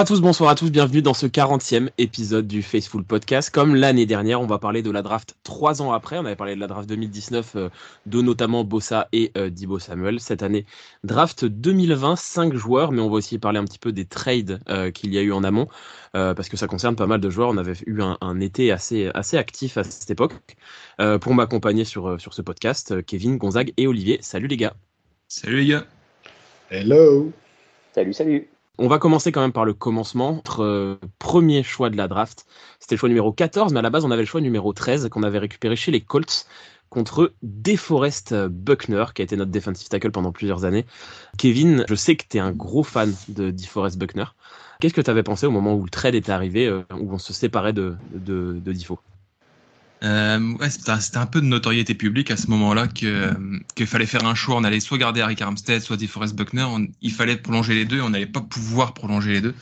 à tous, bonsoir à tous, bienvenue dans ce 40e épisode du Faceful Podcast. Comme l'année dernière, on va parler de la draft trois ans après. On avait parlé de la draft 2019 euh, de notamment Bossa et euh, Dibo Samuel. Cette année, draft 2020, 5 joueurs, mais on va aussi parler un petit peu des trades euh, qu'il y a eu en amont, parce que ça concerne pas mal de joueurs. On avait eu un, été assez, assez actif à cette époque. pour m'accompagner sur, sur ce podcast, Kevin, Gonzague et Olivier. Salut les gars. Salut les gars. Hello. Salut, salut. On va commencer quand même par le commencement. Notre euh, premier choix de la draft, c'était le choix numéro 14, mais à la base, on avait le choix numéro 13 qu'on avait récupéré chez les Colts contre DeForest Buckner, qui a été notre defensive tackle pendant plusieurs années. Kevin, je sais que tu un gros fan de DeForest Buckner. Qu'est-ce que tu avais pensé au moment où le trade était arrivé, euh, où on se séparait de, de, euh, ouais, c'était un peu de notoriété publique à ce moment-là qu'il fallait faire un choix. On allait soit garder Harry Armstead, soit DeForest Buckner. il fallait prolonger les deux. On n'allait pas pouvoir prolonger les deux.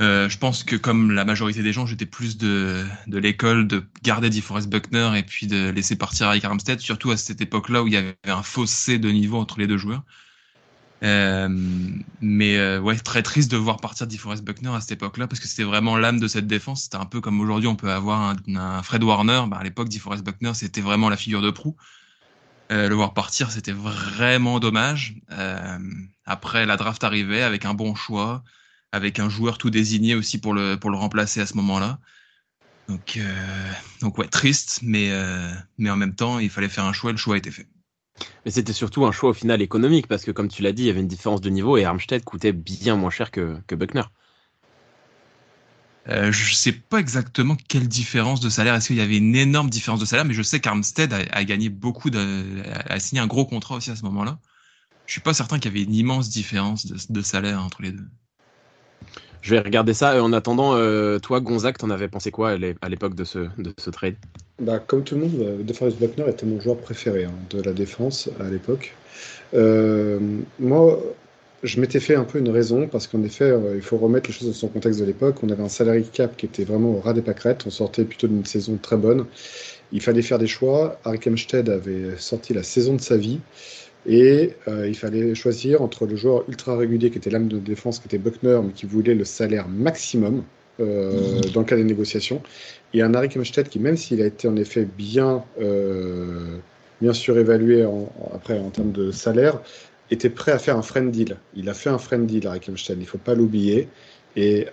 Euh, je pense que comme la majorité des gens, j'étais plus de, de l'école de garder DeForest Buckner et puis de laisser partir Harry Armstead, surtout à cette époque-là où il y avait un fossé de niveau entre les deux joueurs. Euh, mais euh, ouais, très triste de voir partir DeForest Buckner à cette époque-là parce que c'était vraiment l'âme de cette défense. C'était un peu comme aujourd'hui, on peut avoir un, Fred Warner. Bah, à l'époque, DeForest Buckner, c'était vraiment la figure de proue. Euh, le voir partir, c'était vraiment dommage. Euh, après, la draft arrivait avec un bon choix, avec un joueur tout désigné aussi pour le, pour le remplacer à ce moment-là. Donc, euh, donc ouais, triste, mais, mais en même temps, il fallait faire un choix le choix a été fait. Mais c'était surtout un choix au final économique parce que, comme tu l'as dit, il y avait une différence de niveau et Armstead coûtait bien moins cher que, que Buckner. Euh, je ne sais pas exactement quelle différence de salaire. Est-ce qu'il y avait une énorme différence de salaire? Mais je sais qu'Armstead a, gagné beaucoup, de, a signé un gros contrat aussi à ce moment-là. Je suis pas certain qu'il y avait une immense différence de salaire entre les deux. Je vais regarder ça. En attendant, euh, toi, Gonzague, t'en avais pensé quoi à l'époque de ce, de ce trade? Bah, Comme tout le monde, euh, DeForest Buckner était mon joueur préféré hein, de la défense à l'époque. Euh, moi, je m'étais fait un peu une raison parce qu'en effet, il faut remettre les choses dans son contexte de l'époque. On avait un salary cap qui était vraiment au ras des pâquerettes. On sortait plutôt d'une saison très bonne. Il fallait faire des choix. Harry avait sorti la saison de sa vie. Et euh, il fallait choisir entre le joueur ultra régulier qui était l'âme de défense, qui était Buckner, mais qui voulait le salaire maximum euh, dans le cas des négociations, et un Harry Kempstead qui, même s'il a été en effet bien, euh, bien surévalué en, après en termes de salaire, était prêt à faire un friend deal. Il a fait un friend deal, Harry Kempstead, il ne faut pas l'oublier. Et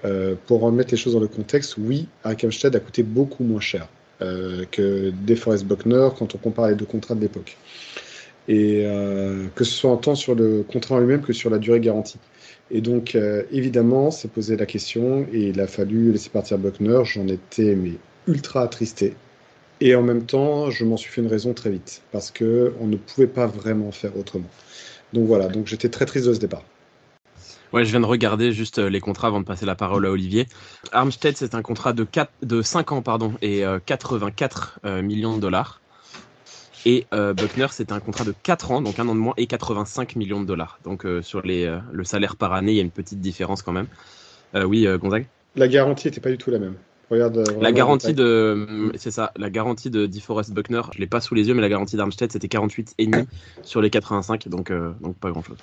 pour remettre les choses dans le contexte, oui, Harry Kempstead a coûté beaucoup moins cher que DeForest Buckner quand on compare les deux contrats de l'époque et euh, que ce soit en temps sur le contrat en lui-même que sur la durée garantie. Et donc, euh, évidemment, c'est posé la question et il a fallu laisser partir Buckner. J'en étais mais ultra attristé. Et en même temps, je m'en suis fait une raison très vite parce que on ne pouvait pas vraiment faire autrement. Donc voilà, donc j'étais très triste de ce départ. Ouais, je viens de regarder juste euh, les contrats avant de passer la parole à Olivier. Armstead, c'est un contrat de, 4, de 5 ans pardon, et 84 millions de dollars. Et euh, Buckner, c'était un contrat de 4 ans, donc un an de moins, et 85 millions de dollars. Donc euh, sur les, euh, le salaire par année, il y a une petite différence quand même. oui, Gonzague? La garantie n'était pas du tout la même. Regarde, la garantie de, c'est ça, la garantie de DeForest Buckner, je l'ai pas sous les yeux, mais la garantie d'Armstead c'était 48 et demi sur les 85, donc donc pas grand chose.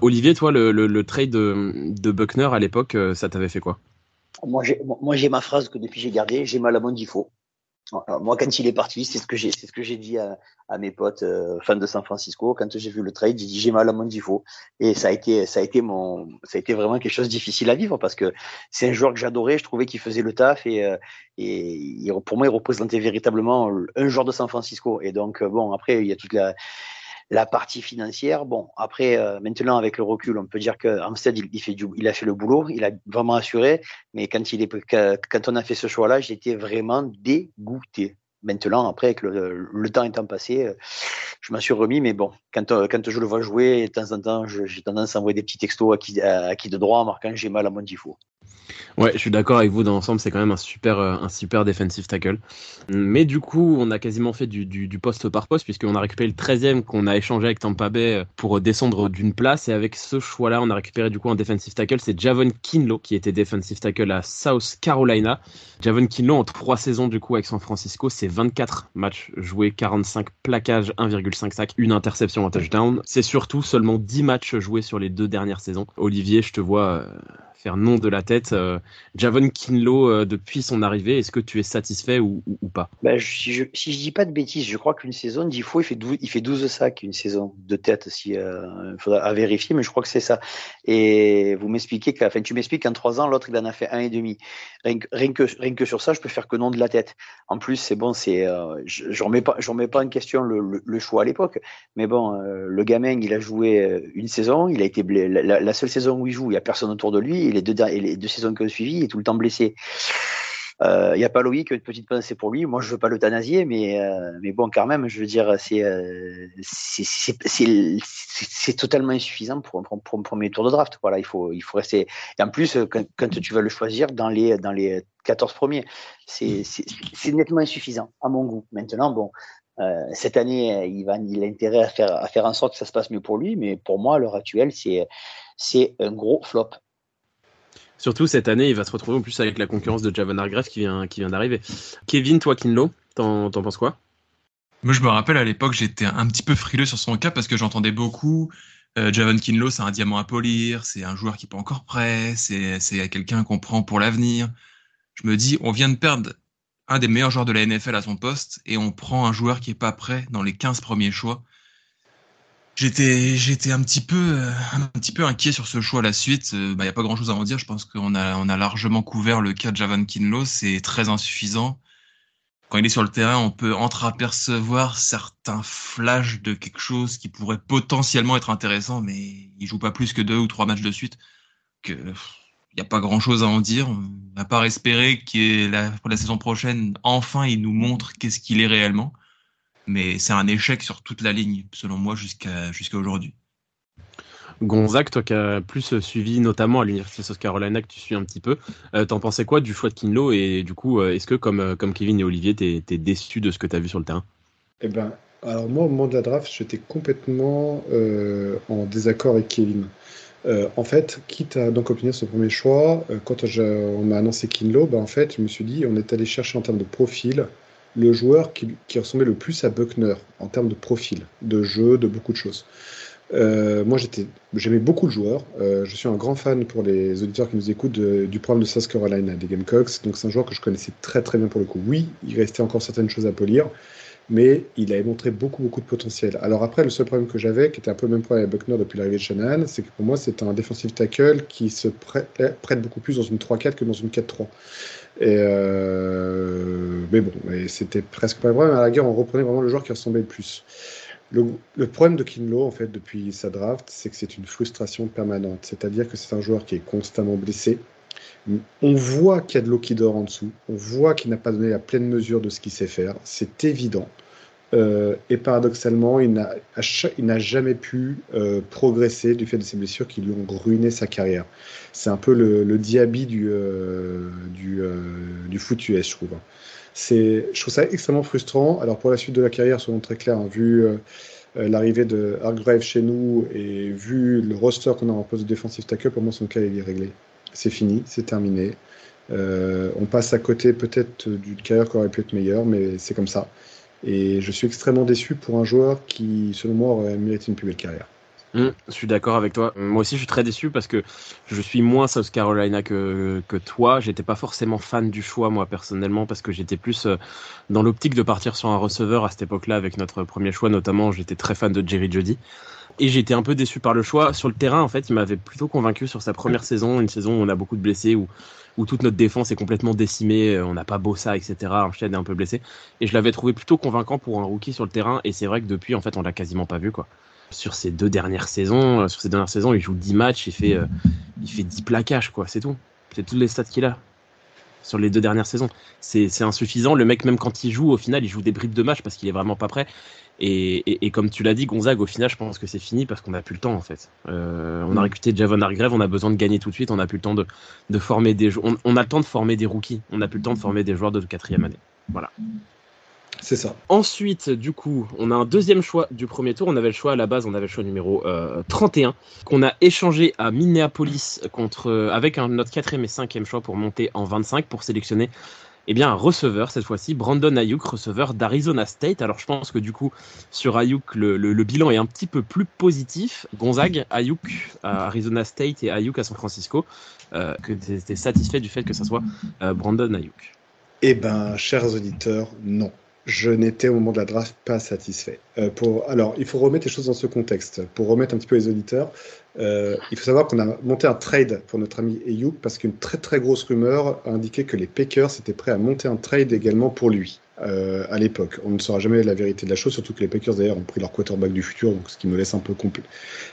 Olivier, toi, le, le, trade de, de, Buckner à l'époque, ça t'avait fait quoi? Moi, j'ai moi j'ai ma phrase que depuis j'ai gardée, j'ai mal à mon défaut moi, quand il est parti, c'est ce que j'ai, c'est ce que j'ai dit à, à, mes potes euh, fans de San Francisco. Quand j'ai vu le trade, j'ai dit j'ai mal à mon niveau. Et ça a été, ça a été mon, ça a été vraiment quelque chose de difficile à vivre parce que c'est un joueur que j'adorais. Je trouvais qu'il faisait le taf et, euh, et pour moi, il représentait véritablement un joueur de San Francisco. Et donc, bon, après, il y a toute la, la partie financière, bon, après, euh, maintenant, avec le recul, on peut dire que Amstead, il, fait du, il a fait le boulot, il a vraiment assuré, mais quand, il est, quand on a fait ce choix-là, j'étais vraiment dégoûté. Maintenant, après, avec le, temps étant passé, euh, je m'en suis remis, mais bon, quand, euh, quand je le vois jouer, de temps en temps, j'ai tendance à envoyer des petits textos à qui, de droit en marquant j'ai mal à mon tifo. Ouais, je suis d'accord avec vous. Dans l'ensemble, c'est quand même un super, euh, un super defensive tackle. Mais du coup, on a quasiment fait du, du, poste par poste, puisqu'on a récupéré le 13e qu'on a échangé avec Tampa Bay pour descendre d'une place. Et avec ce choix-là, on a récupéré du coup un defensive tackle. C'est Javon Kinlo, qui était defensive tackle à South Carolina. Javon Kinlo, en trois saisons du coup avec San Francisco, c'est 24 matchs joués, 45 plaquages, 1,5 sac, une interception en touchdown. C'est surtout seulement 10 matchs joués sur les deux dernières saisons. Olivier, je te vois euh, faire nom de la tête. Euh, Javon Kinlo, euh, depuis son arrivée, est-ce que tu es satisfait ou, pas? Ben, si, je, si dis pas de bêtises, je crois qu'une saison, dix fois, il fait 12, il fait 12 sacs, une saison de tête. Si, euh, faudra vérifier, mais je crois que c'est ça. Et vous m'expliquez enfin, tu m'expliques qu'en trois ans, l'autre, il en a fait un et demi. Rien que, rien, que, sur ça, je peux faire que nom de la tête. En plus, c'est bon, c'est, je, je remets pas, je remets pas en question le, choix à l'époque. Mais bon, le gamin, il a joué une saison, il a été la, la, seule saison où il joue, il y a personne autour de lui et les deux, saisons qui ont suivi, il est tout le temps blessé. Il euh, n'y a pas Loïc, une petite pensée pour lui. Moi, je veux pas l'euthanasier, mais, euh, bon, quand même, je veux dire, c'est euh, totalement insuffisant pour, un premier tour de draft. Voilà, il faut, il faut rester. Et en plus, quand, tu vas le choisir dans les, dans les 14 premiers, c'est nettement insuffisant, à mon goût. Maintenant, bon, euh, cette année, il a intérêt à faire, à faire en sorte que ça se passe mieux pour lui, mais pour moi, à l'heure actuelle, c'est un gros flop. Surtout cette année, il va se retrouver en plus avec la concurrence de Javon Hargrave qui vient, qui vient d'arriver. Kevin, toi, Kinlo, t'en, penses quoi? Moi, je me rappelle à l'époque, j'étais un petit peu frileux sur son cas parce que j'entendais beaucoup. Euh, Javon Kinlo, c'est un diamant à polir, c'est un joueur qui n'est pas encore prêt, c'est, quelqu'un qu'on prend pour l'avenir. Je me dis, on vient de perdre un des meilleurs joueurs de la NFL à son poste et on prend un joueur qui est pas prêt dans les 15 premiers choix j'étais j'étais un petit peu euh, un petit peu inquiet sur ce choix à la suite. Il euh, bah, y a pas grand chose à en dire. Je pense qu'on a on a largement couvert le cas de Javan Kinlo. C'est très insuffisant. Quand il est sur le terrain, on peut entreapercevoir certains flashs de quelque chose qui pourrait potentiellement être intéressant, mais il joue pas plus que deux ou trois matchs de suite. Que il n'y a pas grand chose à en dire. À part espérer qu'il la, la saison prochaine, enfin, il nous montre qu'est-ce qu'il est réellement mais c'est un échec sur toute la ligne, selon moi, jusqu'à jusqu'à aujourd'hui. Gonzague, toi qui as plus suivi notamment à l'Université de South Carolina, que tu suis un petit peu, euh, t'en pensais quoi du choix de Kinlo Et du coup, euh, est-ce que comme, euh, comme Kevin et Olivier, t'es es déçu de ce que tu as vu sur le terrain? Eh ben, alors moi, au moment de la draft, j'étais complètement en désaccord avec Kevin. en fait, quitte à donc obtenir ce premier choix, quand on m'a annoncé Kinlo, ben, en fait, je me suis dit, on est allé chercher en termes de profil le joueur qui, ressemblait le plus à Buckner en termes de profil, de jeu, de beaucoup de choses. Euh, moi, j'aimais beaucoup le joueur. Euh, je suis un grand fan pour les auditeurs qui nous écoutent du programme de South Carolina, des Gamecocks. Donc, c'est un joueur que je connaissais très très bien pour le coup. Oui, il restait encore certaines choses à polir, mais il avait montré beaucoup beaucoup de potentiel. Alors après, le seul problème que j'avais, qui était un peu le même problème avec Buckner depuis l'arrivée de Shanahan, c'est que pour moi, c'est un defensive tackle qui se prête beaucoup plus dans une 3-4 que dans une 4-3. Et euh, mais bon, c'était presque pas vrai. Mais à la guerre, on reprenait vraiment le joueur qui ressemblait le plus. Le, problème de Kinlo, en fait, depuis sa draft, c'est que c'est une frustration permanente. C'est-à-dire que c'est un joueur qui est constamment blessé. On voit qu'il y a de l'eau qui dort en dessous. On voit qu'il n'a pas donné la pleine mesure de ce qu'il sait faire. C'est évident. Euh, et paradoxalement, il n'a jamais pu euh, progresser du fait de ses blessures qui lui ont ruiné sa carrière. C'est un peu le, le euh, du, foot US, je trouve. Je trouve ça extrêmement frustrant. Alors pour la suite de la carrière, soyons très clairs, hein, vu l'arrivée de Hargrave chez nous et vu le roster qu'on a en poste de défensif tackle, pour moi son cas il est réglé. C'est fini, c'est terminé. on passe à côté peut-être d'une carrière qui aurait pu être meilleure, mais c'est comme ça. Et je suis extrêmement déçu pour un joueur qui, selon moi, aurait mérité une plus belle carrière. Mmh, je suis d'accord avec toi. Moi aussi, je suis très déçu parce que je suis moins South Carolina que, que toi. J'étais pas forcément fan du choix, moi, personnellement, parce que j'étais plus euh, dans l'optique de partir sur un receveur à cette époque-là avec notre premier choix, notamment. J'étais très fan de Jerry Jody. Et j'étais un peu déçu par le choix. Sur le terrain, en fait, il m'avait plutôt convaincu sur sa première saison, une saison où on a beaucoup de blessés, où où toute notre défense est complètement décimée, euh, on n'a pas Bossa, etc. Armstead est un peu blessé. Et je l'avais trouvé plutôt convaincant pour un rookie sur le terrain. Et c'est vrai que depuis, en fait, on l'a quasiment pas vu, quoi. Sur ces deux dernières saisons, euh, sur ces dernières saisons, il joue 10 matchs, il fait, euh, il fait 10 plaquages, quoi. C'est tout. C'est tous les stats qu'il a. sur les deux dernières saisons. C'est insuffisant. Le mec, même quand il joue, au final, il joue des bribes de match parce qu'il est vraiment pas prêt. Et, comme tu l'as dit, Gonzague, au final, je pense que c'est fini parce qu'on n'a plus le temps en fait. Euh, on a mm. recruté Javon Hargrave, on a besoin de gagner tout de suite, on n'a plus le temps de, de former des on, on, a le temps de former des rookies, on n'a plus le temps de former des joueurs de quatrième année. Voilà. C'est ça. Ensuite, du coup, on a un deuxième choix du premier tour. On avait le choix à la base, on avait le choix numéro 31, euh, qu'on a échangé à Minneapolis contre, euh, avec un, notre quatrième et cinquième choix pour monter en 25 pour sélectionner eh bien, un receveur cette fois-ci, Brandon Ayuk, receveur d'Arizona State. Alors je pense que du coup, sur Ayuk, le, bilan est un petit peu plus positif. Gonzague, Ayuk à Arizona State et Ayuk à San Francisco, euh, que tu étais satisfait du fait que ça soit Brandon Ayuk Eh ben, chers auditeurs, non je n'étais au moment de la draft pas satisfait. Euh, alors, il faut remettre les choses dans ce contexte. Pour remettre un petit peu les auditeurs, euh, il faut savoir qu'on a monté un trade pour notre ami Ayuk parce qu'une très très grosse rumeur a indiqué que les Packers étaient prêts à monter un trade également pour lui euh, à l'époque. On ne saura jamais la vérité de la chose, surtout que les Packers d'ailleurs ont pris leur quarterback du futur, donc ce qui me laisse un peu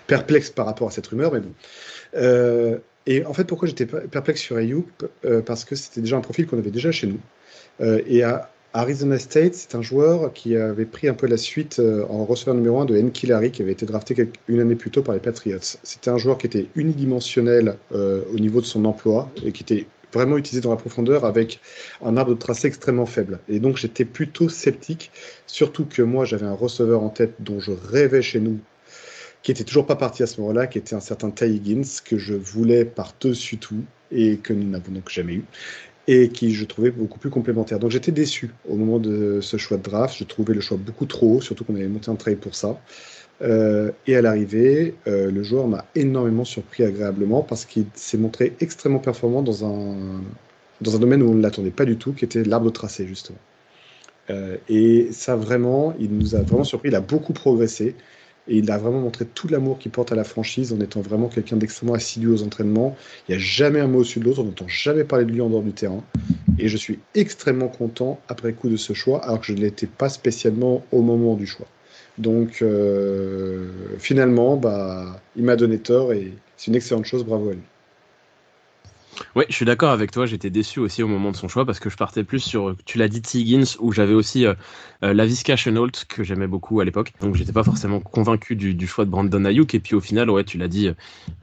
perplexe par rapport à cette rumeur, mais bon. et en fait, pourquoi j'étais perplexe sur Ayuk Parce que c'était déjà un profil qu'on avait déjà chez nous. et à, Arizona State, c'est un joueur qui avait pris un peu la suite euh, en receveur numéro 1 de N. Larry, qui avait été drafté une année plus tôt par les Patriots. C'était un joueur qui était unidimensionnel euh, au niveau de son emploi et qui était vraiment utilisé dans la profondeur avec un arbre de tracé extrêmement faible. Et donc j'étais plutôt sceptique, surtout que moi j'avais un receveur en tête dont je rêvais chez nous, qui était toujours pas parti à ce moment-là, qui était un certain Ty Higgins, que je voulais par-dessus tout et que nous n'avons donc jamais eu et qui je trouvais beaucoup plus complémentaire. Donc j'étais déçu au moment de ce choix de draft. Je trouvais le choix beaucoup trop haut, surtout qu'on avait monté un trade pour ça. Euh, et à l'arrivée, euh, le joueur m'a énormément surpris agréablement parce qu'il s'est montré extrêmement performant dans un, dans un domaine où on ne l'attendait pas du tout, qui était l'arbre tracé justement. Euh, et ça vraiment, il nous a vraiment surpris. Il a beaucoup progressé. Et il a vraiment montré tout l'amour qu'il porte à la franchise en étant vraiment quelqu'un d'extrêmement assidu aux entraînements. Il n'y a jamais un mot au-dessus de l'autre, on n'entend jamais parler de lui en dehors du terrain. Et je suis extrêmement content après coup de ce choix, alors que je ne l'étais pas spécialement au moment du choix. Donc euh, finalement, bah, il m'a donné tort et c'est une excellente chose, bravo à lui. Oui, je suis d'accord avec toi. J'étais déçu aussi au moment de son choix parce que je partais plus sur, tu l'as dit, T. Higgins, où j'avais aussi euh, euh, la Visca Chenault que j'aimais beaucoup à l'époque. Donc j'étais pas forcément convaincu du, choix de Brandon Ayuk. Et puis au final, ouais, tu l'as dit,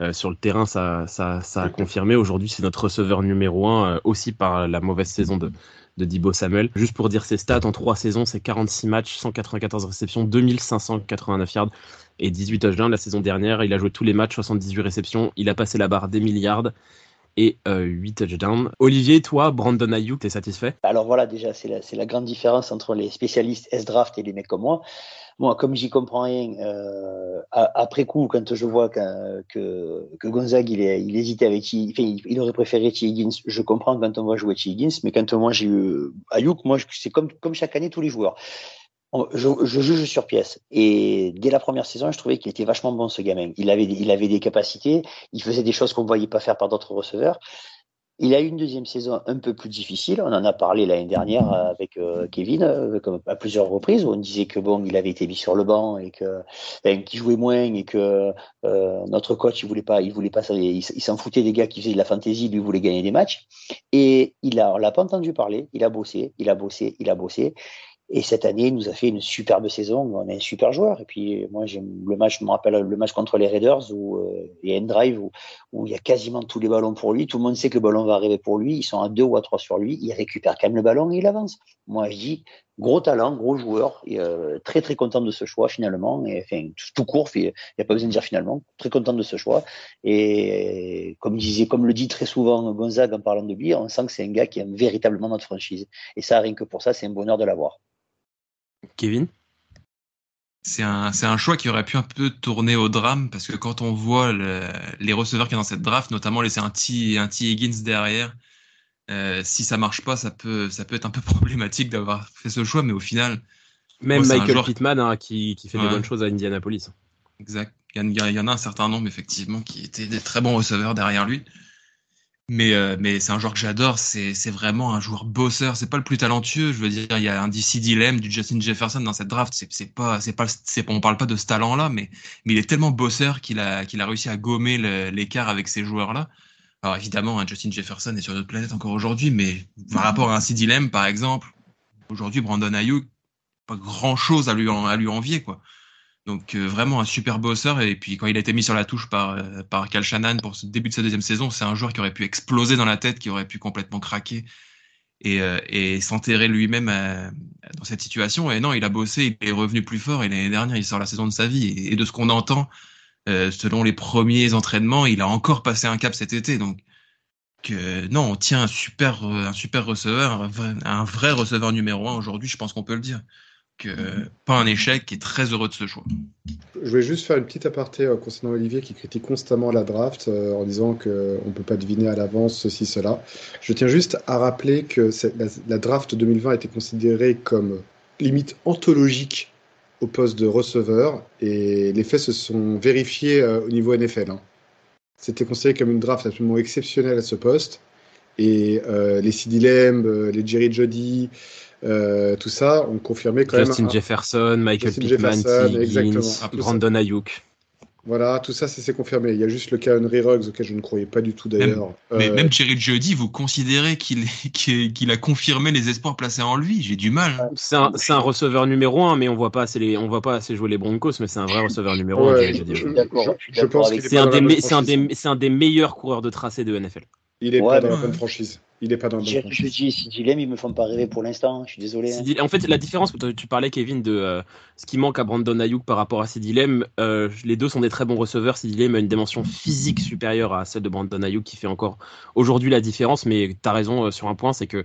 euh, sur le terrain, ça, ça, ça a confirmé. Aujourd'hui, c'est notre receveur numéro un, aussi par la mauvaise saison de, de Dibo Samuel. Juste pour dire ses stats, en trois saisons, c'est 46 matchs, 194 réceptions, 2589 yards et 18 touchdowns. La saison dernière, il a joué tous les matchs, 78 réceptions. Il a passé la barre des milliards et 8 euh, touchdowns. Olivier, toi, Brandon Ayuk, t'es satisfait? Alors voilà, déjà, c'est la, la, grande différence entre les spécialistes S-Draft et les mecs comme moi. Moi, comme j'y comprends rien, euh, après coup, quand je vois que, que, Gonzague, il, hésitait avec il, aurait préféré T. Higgins, je comprends quand on va jouer T. Higgins, mais quand moi j'ai eu Ayuk, moi, c'est comme chaque année tous les joueurs je, juge sur pièce. Et dès la première saison, je trouvais qu'il était vachement bon, ce gamin. Il avait, il avait des capacités, il faisait des choses qu'on ne voyait pas faire par d'autres receveurs. Il a eu une deuxième saison un peu plus difficile. On en a parlé l'année dernière avec euh, Kevin euh, à plusieurs reprises où on disait que bon, il avait été mis sur le banc et que ben, qu'il jouait moins et que euh, notre coach il voulait pas, il voulait pas, s'en foutait des gars qui faisaient de la fantaisie, lui voulait gagner des matchs. Et il a, on l'a pas entendu parler. Il a bossé, il a bossé, il a bossé. Et cette année, il nous a fait une superbe saison. On est un super joueur. Et puis, moi, j'aime le match, je me rappelle le match contre les Raiders où euh, il y a un drive où, où, il y a quasiment tous les ballons pour lui. Tout le monde sait que le ballon va arriver pour lui. Ils sont à deux ou à trois sur lui. Il récupère quand même le ballon et il avance. Moi, je dis, gros talent, gros joueur. Et, euh, très, très content de ce choix finalement. Et, enfin, tout, court, il n'y a pas besoin de dire finalement. Très content de ce choix. Et comme, disait, comme le dit très souvent Gonzague en parlant de lui, on sent que c'est un gars qui aime véritablement notre franchise. Et ça, rien que pour ça, c'est un bonheur de l'avoir. Kevin? C'est un, un, choix qui aurait pu un peu tourner au drame parce que quand on voit les receveurs qui sont dans cette draft, notamment laisser un T, un T Higgins derrière, euh, si ça marche pas, ça peut, ça peut être un peu problématique d'avoir fait ce choix, mais au final. Même Michael Pittman hein, qui, qui, fait des bonnes choses à Indianapolis. Exact. Il y, en a un certain nombre, effectivement, qui étaient des très bons receveurs derrière lui. Mais, euh, mais c'est un joueur que j'adore. C'est, vraiment un joueur bosseur. C'est pas le plus talentueux. Je veux dire, il y a un DC Dilem, du Justin Jefferson dans cette draft. C'est, pas, c'est pas, c'est, on parle pas de ce talent-là, mais, mais il est tellement bosseur qu'il a, qu'il a réussi à gommer l'écart avec ces joueurs-là. Alors évidemment, hein, Justin Jefferson est sur notre planète encore aujourd'hui, mais par rapport à un CD Lamb, par exemple, aujourd'hui, Brandon Ayuk, pas grand chose à lui, à lui envier, quoi. Donc euh, vraiment un super bosseur. Et puis quand il a été mis sur la touche par, euh, par Cal Shannon pour ce début de sa deuxième saison, c'est un joueur qui aurait pu exploser dans la tête, qui aurait pu complètement craquer et, euh, et s'enterrer lui-même dans cette situation. Et non, il a bossé, il est revenu plus fort. Et l'année dernière, il sort la saison de sa vie. Et, de ce qu'on entend, selon les premiers entraînements, il a encore passé un cap cet été. Donc que non, on tient un super, un super receveur, un vrai, un vrai receveur numéro un aujourd'hui, je pense qu'on peut le dire pas un échec, et très heureux de ce choix. Je voulais juste faire une petite aparté euh, concernant Olivier qui critique constamment la draft euh, en disant qu'on ne peut pas deviner à l'avance ceci, cela. Je tiens juste à rappeler que la, la, draft 2020 a été considérée comme limite anthologique au poste de receveur et les faits se sont vérifiés euh, au niveau NFL. Hein. C'était considéré comme une draft absolument exceptionnelle à ce poste et les CD Lamb, les Jerry Jody, euh, tout ça, on confirmait quand Justin Jefferson, Michael Pittman, Brandon Ayuk. Voilà, tout ça, c'est confirmé. Il y a juste le cas Henry Ruggs, auquel je ne croyais pas du tout d'ailleurs. Mais même Jerry Jody, vous considérez qu'il a confirmé les espoirs placés en lui? J'ai du mal. C'est un, un, receveur numéro 1, mais on voit pas assez les, on voit pas assez jouer les Broncos, mais c'est un vrai receveur numéro 1. Je, pense que c'est un, des, un des meilleurs coureurs de tracé de NFL. Il est pas dans la bonne franchise. Il est pas dans le bon Je dis, si Dilemme, ils me font pas rêver pour l'instant. Je suis désolé. Hein. En fait, la différence, tu parlais, Kevin, de euh, ce qui manque à Brandon Ayuk par rapport à Sidilem. Euh, les deux sont des très bons receveurs. Sidilem a une dimension physique supérieure à celle de Brandon Ayuk qui fait encore aujourd'hui la différence. Mais tu as raison euh, sur un point, c'est que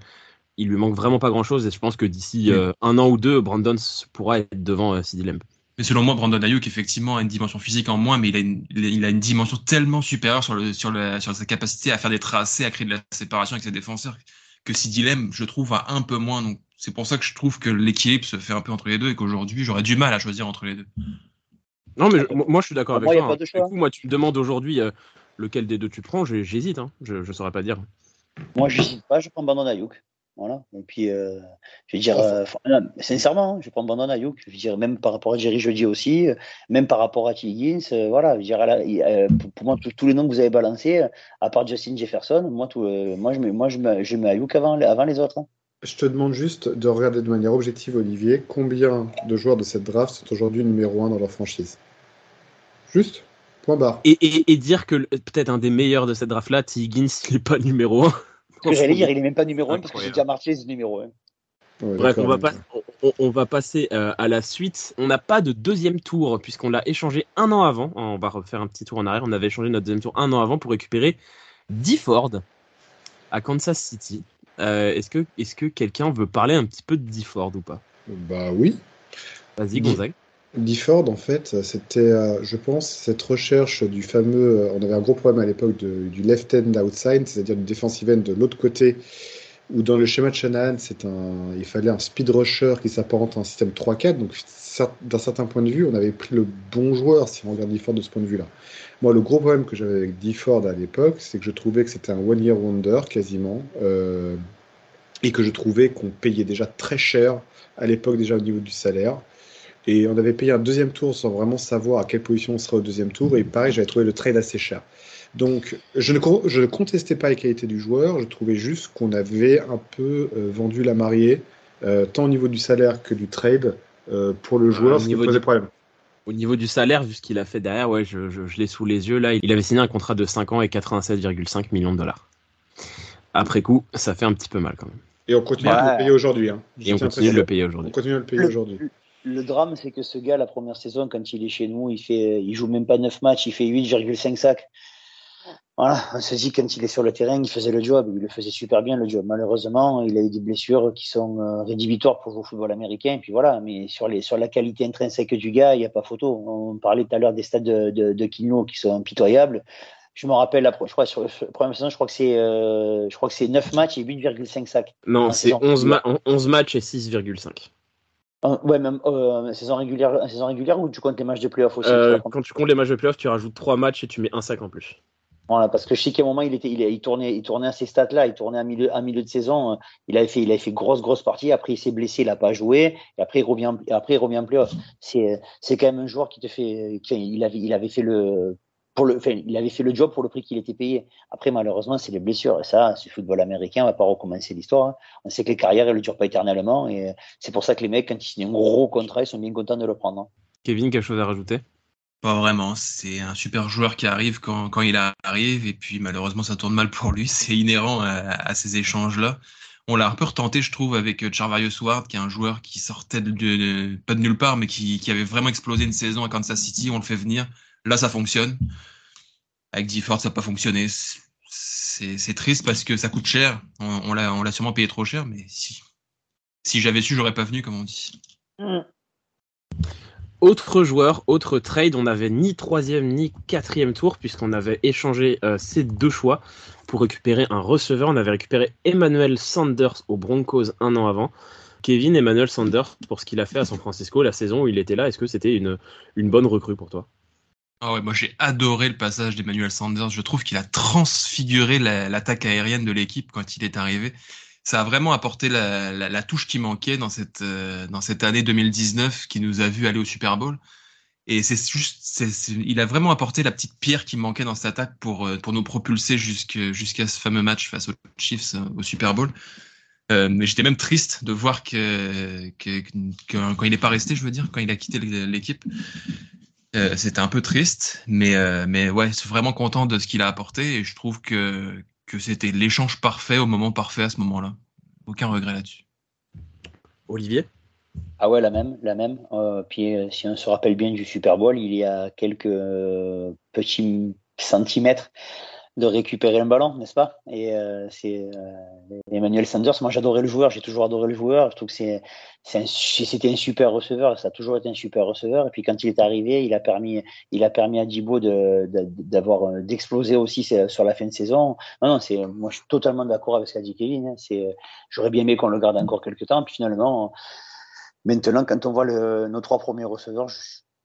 il lui manque vraiment pas grand chose. Et je pense que d'ici un an ou deux, Brandon pourra être devant Sidilem. Mais selon moi, Brandon Ayuk, effectivement, a une dimension physique en moins, mais il a une, il a une dimension tellement supérieure sur, le, sur, le, sur sa capacité à faire des tracés, à créer de la séparation avec ses défenseurs, que si Dilemme, je trouve, a un peu moins. Donc, c'est pour ça que je trouve que l'équilibre se fait un peu entre les deux et qu'aujourd'hui, j'aurais du mal à choisir entre les deux. Non, mais moi, je suis d'accord avec toi. Hein. Du coup, moi, tu me demandes aujourd'hui euh, lequel des deux tu prends, j'hésite. Hein. Je ne saurais pas dire. Moi, je n'hésite pas, je prends Brandon Ayuk. Voilà. Et puis, euh, je veux dire, euh, sincèrement, hein, je prends Brandon Ayuk. Je veux dire, même par rapport à Jerry Jeudi aussi, euh, même par rapport à T. Higgins, voilà. Je veux dire, pour, moi, tous les noms que vous avez balancés, à part Justin Jefferson, moi, tout, moi, je mets, moi, je mets, je mets Ayuk avant, avant les autres. Hein. Je te demande juste de regarder de manière objective, Olivier, combien de joueurs de cette draft sont aujourd'hui numéro 1 dans leur franchise? Juste Point barre. Et, et, dire que peut-être un des meilleurs de cette draft-là, T. Higgins, il n'est pas numéro 1 que j'allais dire, il n'est même pas numéro 1 parce que c'est déjà marqué numéro 1. Bref, on va, pas, on, va, passer euh, à la suite. On n'a pas de deuxième tour puisqu'on l'a échangé un an avant. On va refaire un petit tour en arrière. On avait échangé notre deuxième tour un an avant pour récupérer Ford à Kansas City. Euh, est-ce que, est que quelqu'un veut parler un petit peu de Ford ou pas? Bah oui. Vas-y, Gonzague. Ford, en fait, c'était, euh, je pense, cette recherche du fameux. Euh, on avait un gros problème à l'époque du left end outside, c'est-à-dire du defensive end de l'autre côté, où dans le schéma de Shanahan, c'est un, il fallait un speed rusher qui s'apparente à un système 3-4. Donc, d'un certain point de vue, on avait pris le bon joueur si on regarde Ford de ce point de vue-là. Moi, le gros problème que j'avais avec Ford à l'époque, c'est que je trouvais que c'était un one-year wonder quasiment, euh, et que je trouvais qu'on payait déjà très cher à l'époque déjà au niveau du salaire. Et on avait payé un deuxième tour sans vraiment savoir à quelle position on serait au deuxième tour. Et pareil, j'avais trouvé le trade assez cher. Donc, je ne, je ne contestais pas les qualités du joueur. Je trouvais juste qu'on avait un peu euh, vendu la mariée, euh, tant au niveau du salaire que du trade, euh, pour le joueur, ce qui posait problème. Au niveau du salaire, vu ce qu'il a fait derrière, ouais, je, je, l'ai sous les yeux là. Il avait signé un contrat de 5 ans et 87,5 millions de dollars. Après coup, ça fait un petit peu mal quand même. Et on continue à le payer aujourd'hui. Hein. Et on continue de le payer aujourd'hui. On continue à le payer aujourd'hui le drame, c'est que ce gars, la première saison, quand il est chez nous, il fait, il joue même pas 9 matchs, il fait 8,5 sacs. Voilà, on se dit quand il est sur le terrain, il faisait le job, il le faisait super bien le job. Malheureusement, il a eu des blessures qui sont euh, rédhibitoires pour jouer au football américain, et puis voilà. Mais sur les, sur la qualité intrinsèque du gars, il n'y a pas photo. On parlait tout à l'heure des stades de, de, Kino qui sont impitoyables. Je me rappelle, la, je crois, sur la première saison, je crois que c'est, euh, je crois que c'est 9 matchs et 8,5 sacs. Non, c'est 11, 11 matchs et 6,5. Ouais, même euh, saison, régulière, saison régulière ou tu comptes les matchs de playoff aussi euh, Quand tu comptes les matchs de playoff, tu rajoutes 3 matchs et tu mets un sac en plus. Voilà, parce que je sais qu'à un moment, il, était, il, il, tournait, il tournait à ces stats-là, il tournait à milieu, à milieu de saison. Il avait fait, il avait fait grosse, grosse partie. Après, il s'est blessé, il n'a pas joué. Et après, il revient, après, il revient en playoff. C'est, quand même un joueur qui te fait. Il avait, il avait fait le pour le, il avait fait le job pour le prix qu'il était payé. Après, malheureusement, c'est les blessures. Et ça, c'est football américain, on va pas recommencer l'histoire. Hein. On sait que les carrières, elles ne durent pas éternellement. Et c'est pour ça que les mecs, quand ils signent un gros contrat, ils sont bien contents de le prendre. Hein. Kevin, quelque chose à rajouter? Pas vraiment. C'est un super joueur qui arrive quand, quand, il arrive. Et puis, malheureusement, ça tourne mal pour lui. C'est inhérent à, ces échanges-là. On l'a un peu retenté, je trouve, avec Charvarius Ward, qui est un joueur qui sortait de, pas de nulle part, mais qui, qui avait vraiment explosé une saison à Kansas City. On le fait venir Là, ça fonctionne. Avec DeFord, ça n'a pas fonctionné. C'est triste parce que ça coûte cher. On, on l'a sûrement payé trop cher, mais si, si j'avais su, j'aurais pas venu, comme on dit. Mm. Autre joueur, autre trade, on n'avait ni troisième ni quatrième tour puisqu'on avait échangé euh, ces deux choix pour récupérer un receveur. On avait récupéré Emmanuel Sanders aux Broncos un an avant. Kevin Emmanuel Sanders, pour ce qu'il a fait à San Francisco la saison où il était là, est-ce que c'était une, une bonne recrue pour toi? Ah ouais, moi j'ai adoré le passage d'Emmanuel Sanders. Je trouve qu'il a transfiguré l'attaque aérienne de l'équipe quand il est arrivé. Ça a vraiment apporté la, la, la touche qui manquait dans cette, euh, dans cette année 2019 qui nous a vu aller au Super Bowl. Et c'est juste, c'est, il a vraiment apporté la petite pierre qui manquait dans cette attaque pour, euh, pour nous propulser jusqu'à ce fameux match face aux Chiefs euh, au Super Bowl. Euh, mais j'étais même triste de voir que, que, que, quand il n'est pas resté, je veux dire, quand il a quitté l'équipe, euh, c'était un peu triste, mais, euh, mais ouais, je suis vraiment content de ce qu'il a apporté et je trouve que, que c'était l'échange parfait au moment parfait à ce moment-là. Aucun regret là-dessus. Olivier? Ah ouais, la même, la même. Euh, puis si on se rappelle bien du Super Bowl, il y a quelques petits centimètres de récupérer un ballon, n'est-ce pas? Et euh, c'est euh, Emmanuel Sanders. Moi, j'adorais le joueur. J'ai toujours adoré le joueur. Je trouve que c'est, c'était un, super receveur. Ça a toujours été un super receveur. Et puis quand il est arrivé, il a permis, il a permis à Dibo de, d'avoir, euh, d'exploser aussi sur la fin de saison. Non, non, c'est, moi, je suis totalement d'accord avec ce qu'a dit Kevin. Hein. C'est, j'aurais bien aimé qu'on le garde encore quelques temps. Puis finalement, maintenant, quand on voit le, nos trois premiers receveurs,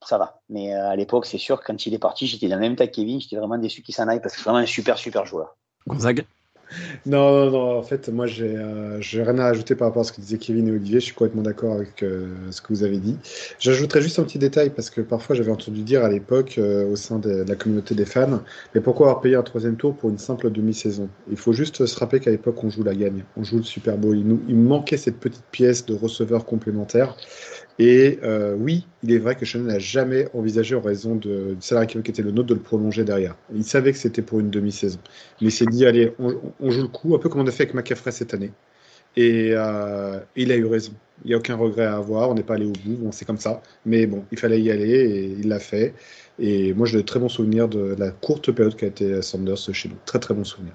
ça va. Mais euh, à l'époque, c'est sûr, quand il est parti, j'étais dans le même tas que Kevin, j'étais vraiment déçu qu'il s'en aille parce que c'est vraiment un super, super joueur. Gonzague? Non, non, non, en fait, moi, j'ai euh, rien à ajouter par rapport à ce que disaient Kevin et Olivier. Je suis complètement d'accord avec euh, ce que vous avez dit. J'ajouterais juste un petit détail parce que parfois, j'avais entendu dire à l'époque, au sein de, la communauté des fans, mais pourquoi avoir payé un troisième tour pour une simple demi-saison? Il faut juste se rappeler qu'à l'époque, on joue la gagne, on joue le Super Bowl. Il, nous, il manquait cette petite pièce de receveur complémentaire. Et euh, oui, il est vrai que Shannon n'a jamais envisagé, en raison de, du salaire qui était le nôtre, de le prolonger derrière. Il savait que c'était pour une demi-saison. Mais il s'est dit, allez, on, joue le coup, un peu comme on a fait avec McCaffrey cette année. Et euh, il a eu raison. Il n'y a aucun regret à avoir. On n'est pas allé au bout. Bon, c'est comme ça. Mais bon, il fallait y aller et il l'a fait. Et moi, j'ai de très bons souvenirs de la courte période qu'a été Sanders chez nous. Très, très bons souvenirs.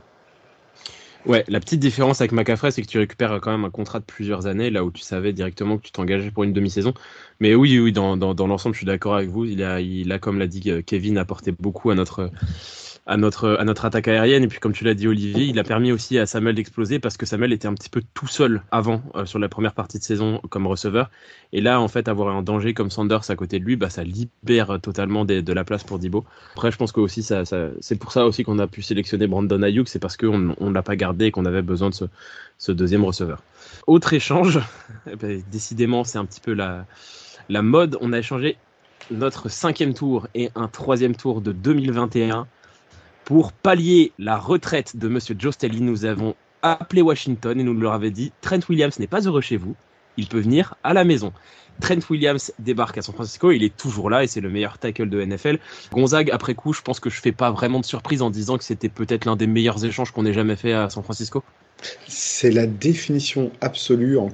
Ouais, la petite différence avec McAffrey, c'est que tu récupères quand même un contrat de plusieurs années, là où tu savais directement que tu t'engageais pour une demi-saison. Mais oui, oui, dans, dans, dans l'ensemble, je suis d'accord avec vous. Il a, il a, comme l'a dit Kevin, apporté beaucoup à notre, à notre, à notre attaque aérienne. Et puis, comme tu l'as dit, Olivier, il a permis aussi à Samuel d'exploser parce que Samuel était un petit peu tout seul avant euh, sur la première partie de saison comme receveur. Et là, en fait, avoir un danger comme Sanders à côté de lui, bah, ça libère totalement de la place pour Dibo. Après, je pense que aussi, ça, c'est pour ça aussi qu'on a pu sélectionner Brandon Ayuk, c'est parce qu'on ne l'a pas gardé et qu'on avait besoin de ce, ce deuxième receveur. Autre échange, eh ben, décidément, c'est un petit peu la, la mode. On a échangé notre cinquième tour et un troisième tour de 2021 pour pallier la retraite de Monsieur Joe Staley, nous avons appelé Washington et nous leur avons dit Trent Williams n'est pas heureux chez vous, il peut venir à la maison. Trent Williams débarque à San Francisco, il est toujours là et c'est le meilleur tackle de NFL. Gonzague, après coup, je pense que je fais pas vraiment de surprise en disant que c'était peut-être l'un des meilleurs échanges qu'on ait jamais fait à San Francisco. C'est la définition absolue en,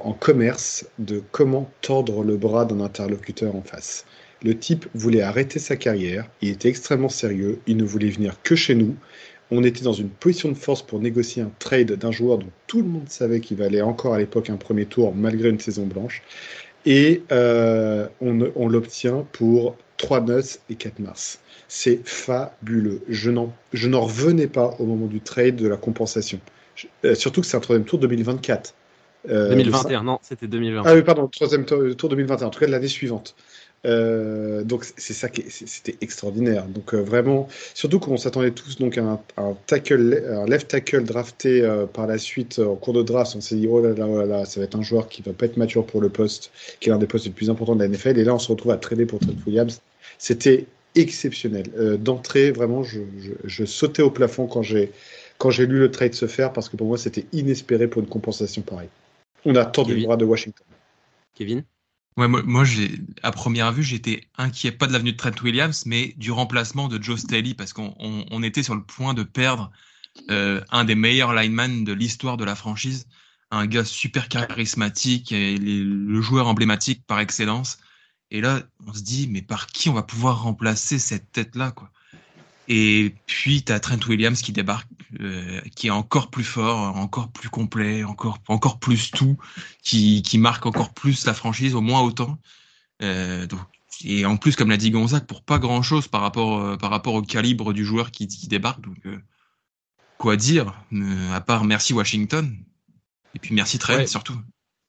en commerce de comment tordre le bras d'un interlocuteur en face. Le type voulait arrêter sa carrière, il était extrêmement sérieux, il ne voulait venir que chez nous. On était dans une position de force pour négocier un trade d'un joueur dont tout le monde savait qu'il valait encore à l'époque un premier tour malgré une saison blanche. Et euh, on, l'obtient pour 3 noces et 4 mars. C'est fabuleux. Je n'en revenais pas au moment du trade de la compensation. Euh, surtout que c'est un troisième tour 2024. 2021, non, c'était 2020. Ah oui, pardon, troisième tour, tour 2021, en tout cas de l'année suivante. Euh, donc c'est ça qui c'était extraordinaire. Donc euh, vraiment, surtout qu'on s'attendait tous donc à un, un, tackle, un left tackle drafté euh, par la suite en cours de draft. On s'est dit oh là là oh là là, ça va être un joueur qui va pas être mature pour le poste, qui est l'un des postes les plus importants de la NFL. Et là, on se retrouve à trader pour Trent Williams. C'était exceptionnel. Euh, d'entrée, vraiment, je, je, sautais au plafond quand j'ai quand j'ai lu le trade se faire parce que pour moi, c'était inespéré pour une compensation pareille. On a tant du droit de Washington. Kevin? Ouais, moi, j'ai, à première vue, j'étais inquiet, pas de l'avenue de Trent Williams, mais du remplacement de Joe Staley, parce qu'on on, était sur le point de perdre euh, un des meilleurs linemen de l'histoire de la franchise, un gars super charismatique et le joueur emblématique par excellence. Et là, on se dit, mais par qui on va pouvoir remplacer cette tête-là, quoi? Et puis, tu as Trent Williams qui débarque, euh, qui est encore plus fort, encore plus complet, encore, encore plus tout, qui, qui marque encore plus la franchise, au moins autant. Euh, donc, et en plus, comme l'a dit Gonzague, pour pas grand-chose par rapport, euh, par rapport au calibre du joueur qui, qui débarque. Donc, euh, quoi dire, euh, à part merci Washington. Et puis merci Trent surtout.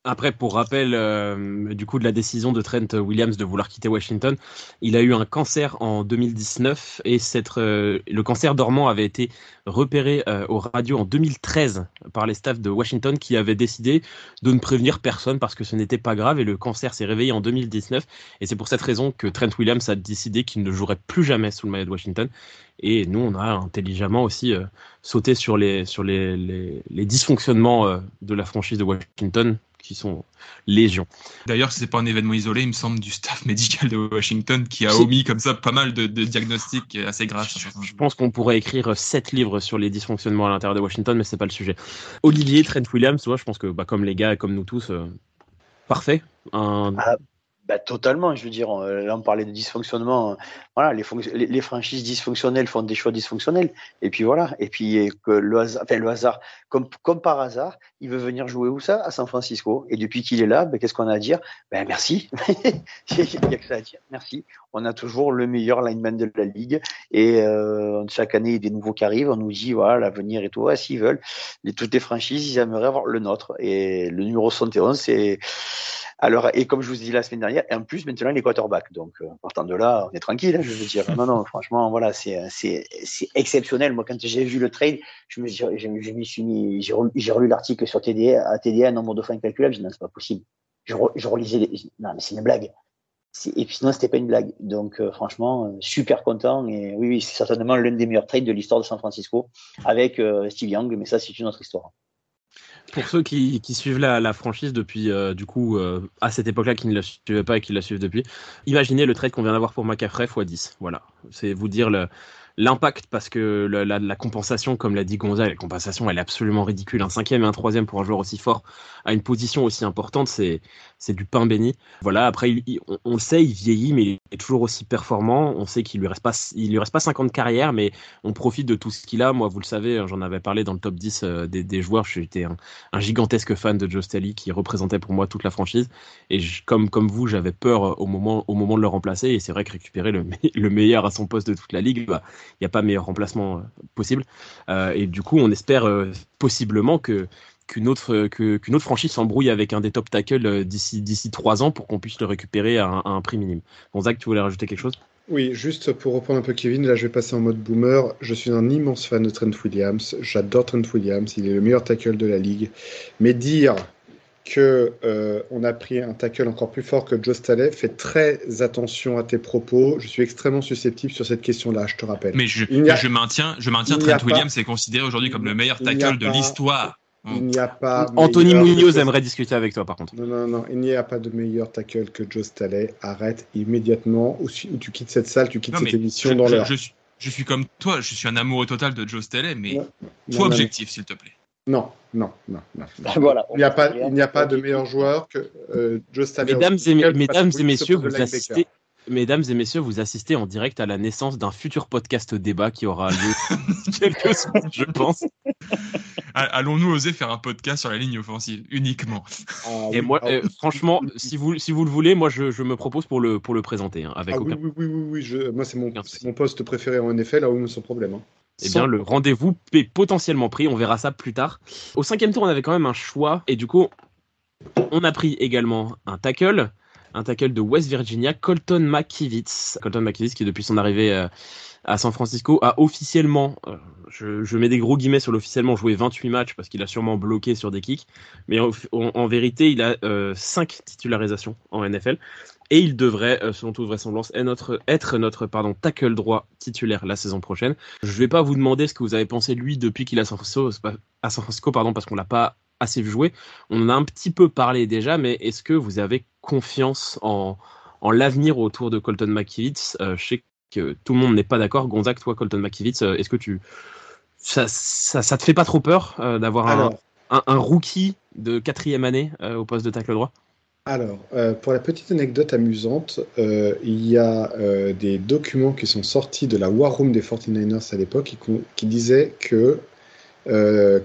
Après, pour rappel, euh, du coup, de la décision de Trent Williams de vouloir quitter Washington, il a eu un cancer en 2019 et cette, euh, le cancer dormant avait été repéré euh, aux radios en 2013 par les staffs de Washington qui avaient décidé de ne prévenir personne parce que ce n'était pas grave et le cancer s'est réveillé en 2019 et c'est pour cette raison que Trent Williams a décidé qu'il ne jouerait plus jamais sous le maillot de Washington et nous, on a intelligemment aussi sauté sur les, sur les, les dysfonctionnements de la franchise de Washington qui sont légion. D'ailleurs, c'est pas un événement isolé, il me semble, du staff médical de Washington qui a omis comme ça pas mal de, diagnostics assez graves. Je, pense qu'on pourrait écrire sept livres sur les dysfonctionnements à l'intérieur de Washington, mais c'est pas le sujet. Olivier, Trent Williams, je pense que bah, comme les gars et comme nous tous, euh, parfait. Un, ah, bah, totalement, je veux dire, euh, là on parlait de dysfonctionnement. Voilà, les, les, franchises dysfonctionnelles font des choix dysfonctionnels. Et puis voilà, et puis que le hasard, enfin, le hasard comme, comme par hasard, il veut venir jouer où ça? À San Francisco. Et depuis qu'il est là, ben, qu'est-ce qu'on a à dire? Ben, Merci. il n'y a que ça à dire. Merci. On a toujours le meilleur lineman de la ligue. Et euh, chaque année, il y a des nouveaux qui arrivent. On nous dit, voilà, l'avenir et tout. Ouais, S'ils veulent, les, toutes les franchises, ils aimeraient avoir le nôtre. Et le numéro 71, c'est alors, et comme je vous dit la semaine dernière, et en plus, maintenant, il est quarterback. Donc, euh, partant de là, on est tranquille, hein, je veux dire. Non, non, franchement, voilà, c'est, c'est, c'est exceptionnel. Moi, quand j'ai vu le trade, je me, je, je me suis mis, j'ai relu, l'article sur TDA, à TDA, nombre de fois incalculable. Je dis, non, c'est pas possible. Je, je relisais les, non, mais c'est une blague. Et puis sinon, c'était pas une blague. Donc, euh, franchement, euh, super content. Et oui, oui, c'est certainement l'un des meilleurs trades de l'histoire de San Francisco avec Steve Young, mais ça, c'est une autre histoire. Pour ceux qui, suivent la, franchise depuis, euh, du coup, euh, à cette époque-là, qui ne la suivaient pas et qui la suivent depuis, imaginez le trade qu'on vient d'avoir pour McCaffrey x 10. Voilà. C'est vous dire le, L'impact, parce que la, compensation, comme l'a dit Gonza, la compensation, elle est absolument ridicule. Un cinquième et un troisième pour un joueur aussi fort à une position aussi importante, c'est du pain béni. Voilà. Après, on, le sait, il vieillit, mais est toujours aussi performant. On sait qu'il lui reste pas, il lui reste pas 50 carrières, mais on profite de tout ce qu'il a. Moi, vous le savez, j'en avais parlé dans le top 10 euh, des, joueurs. J'étais un, un, gigantesque fan de Joe Staley qui représentait pour moi toute la franchise. Et comme comme vous, j'avais peur au moment au moment de le remplacer. Et c'est vrai que récupérer le, le meilleur à son poste de toute la ligue, bah, il n'y a pas meilleur remplacement euh, possible. Euh, et du coup, on espère euh, possiblement que qu'une autre, qu'une autre franchise s'embrouille avec un des top tackles d'ici, d'ici trois ans pour qu'on puisse le récupérer à un, prix minime. Bon, Zach, tu voulais rajouter quelque chose? Oui, juste pour reprendre un peu Kevin, là je vais passer en mode boomer. Je suis un immense fan de Trent Williams. J'adore Trent Williams. Il est le meilleur tackle de la ligue. Mais dire que euh, on a pris un tackle encore plus fort que Joe Staley. Fais très attention à tes propos. Je suis extrêmement susceptible sur cette question-là, je te rappelle. Mais je, je maintiens, je maintiens Trent Williams est considéré aujourd'hui comme le meilleur tackle de l'histoire. Il n'y a pas. Anthony Munoz aimerait discuter avec toi, par contre. Non, non, non. Il n'y a pas de meilleur tackle que Joe Staley. Arrête immédiatement. Ou, tu quittes cette salle, tu quittes cette émission dans l'heure. Je, suis comme toi. Je suis un amoureux total de Joe Staley, mais sois objectif, s'il te plaît. Non, non, non. non, voilà, il n'y a pas, il n'y a pas de meilleur joueur que euh, Joe Mesdames et, mesdames et messieurs, vous assistez, mesdames et messieurs, vous assistez en direct à la naissance d'un futur podcast débat qui aura lieu quelques semaines, je pense. Allons-nous oser faire un podcast sur la ligne offensive uniquement? Ah Et moi, euh, franchement, si vous, si vous le voulez, moi je, je me propose pour le, pour le présenter. Hein, avec ah aucun... Oui, oui, oui, oui, je, moi c'est mon, mon, poste préféré en effet, là où sans problème. Hein. Eh bien, le rendez-vous est potentiellement pris. On verra ça plus tard. Au cinquième tour, on avait quand même un choix. Et du coup, on a pris également un tackle. Un tackle de West Virginia, Colton McKivitz. Colton McKivitz, qui depuis son arrivée euh, à San Francisco a officiellement, euh, je, mets des gros guillemets sur l'officiellement, joué 28 matchs parce qu'il a sûrement bloqué sur des kicks. Mais en, vérité, il a 5 euh, titularisations en NFL. Et il devrait, euh, selon toute vraisemblance, être notre, pardon, tackle droit titulaire la saison prochaine. Je ne vais pas vous demander ce que vous avez pensé de lui depuis qu'il est à San Francisco, San Francisco pardon, parce qu'on l'a pas assez jouer. On en a un petit peu parlé déjà, mais est-ce que vous avez confiance en, en l'avenir autour de Colton McKivitz euh, Je sais que tout le monde n'est pas d'accord. Gonzague, toi, Colton McKivitz, euh, est-ce que tu ça, ça, ça, te fait pas trop peur euh, d'avoir un, un, un, rookie de quatrième année au poste de tacle droit? Alors, euh, pour la petite anecdote amusante, euh, il y a euh, des documents qui sont sortis de la War Room des 49ers à l'époque qui, qui, disaient que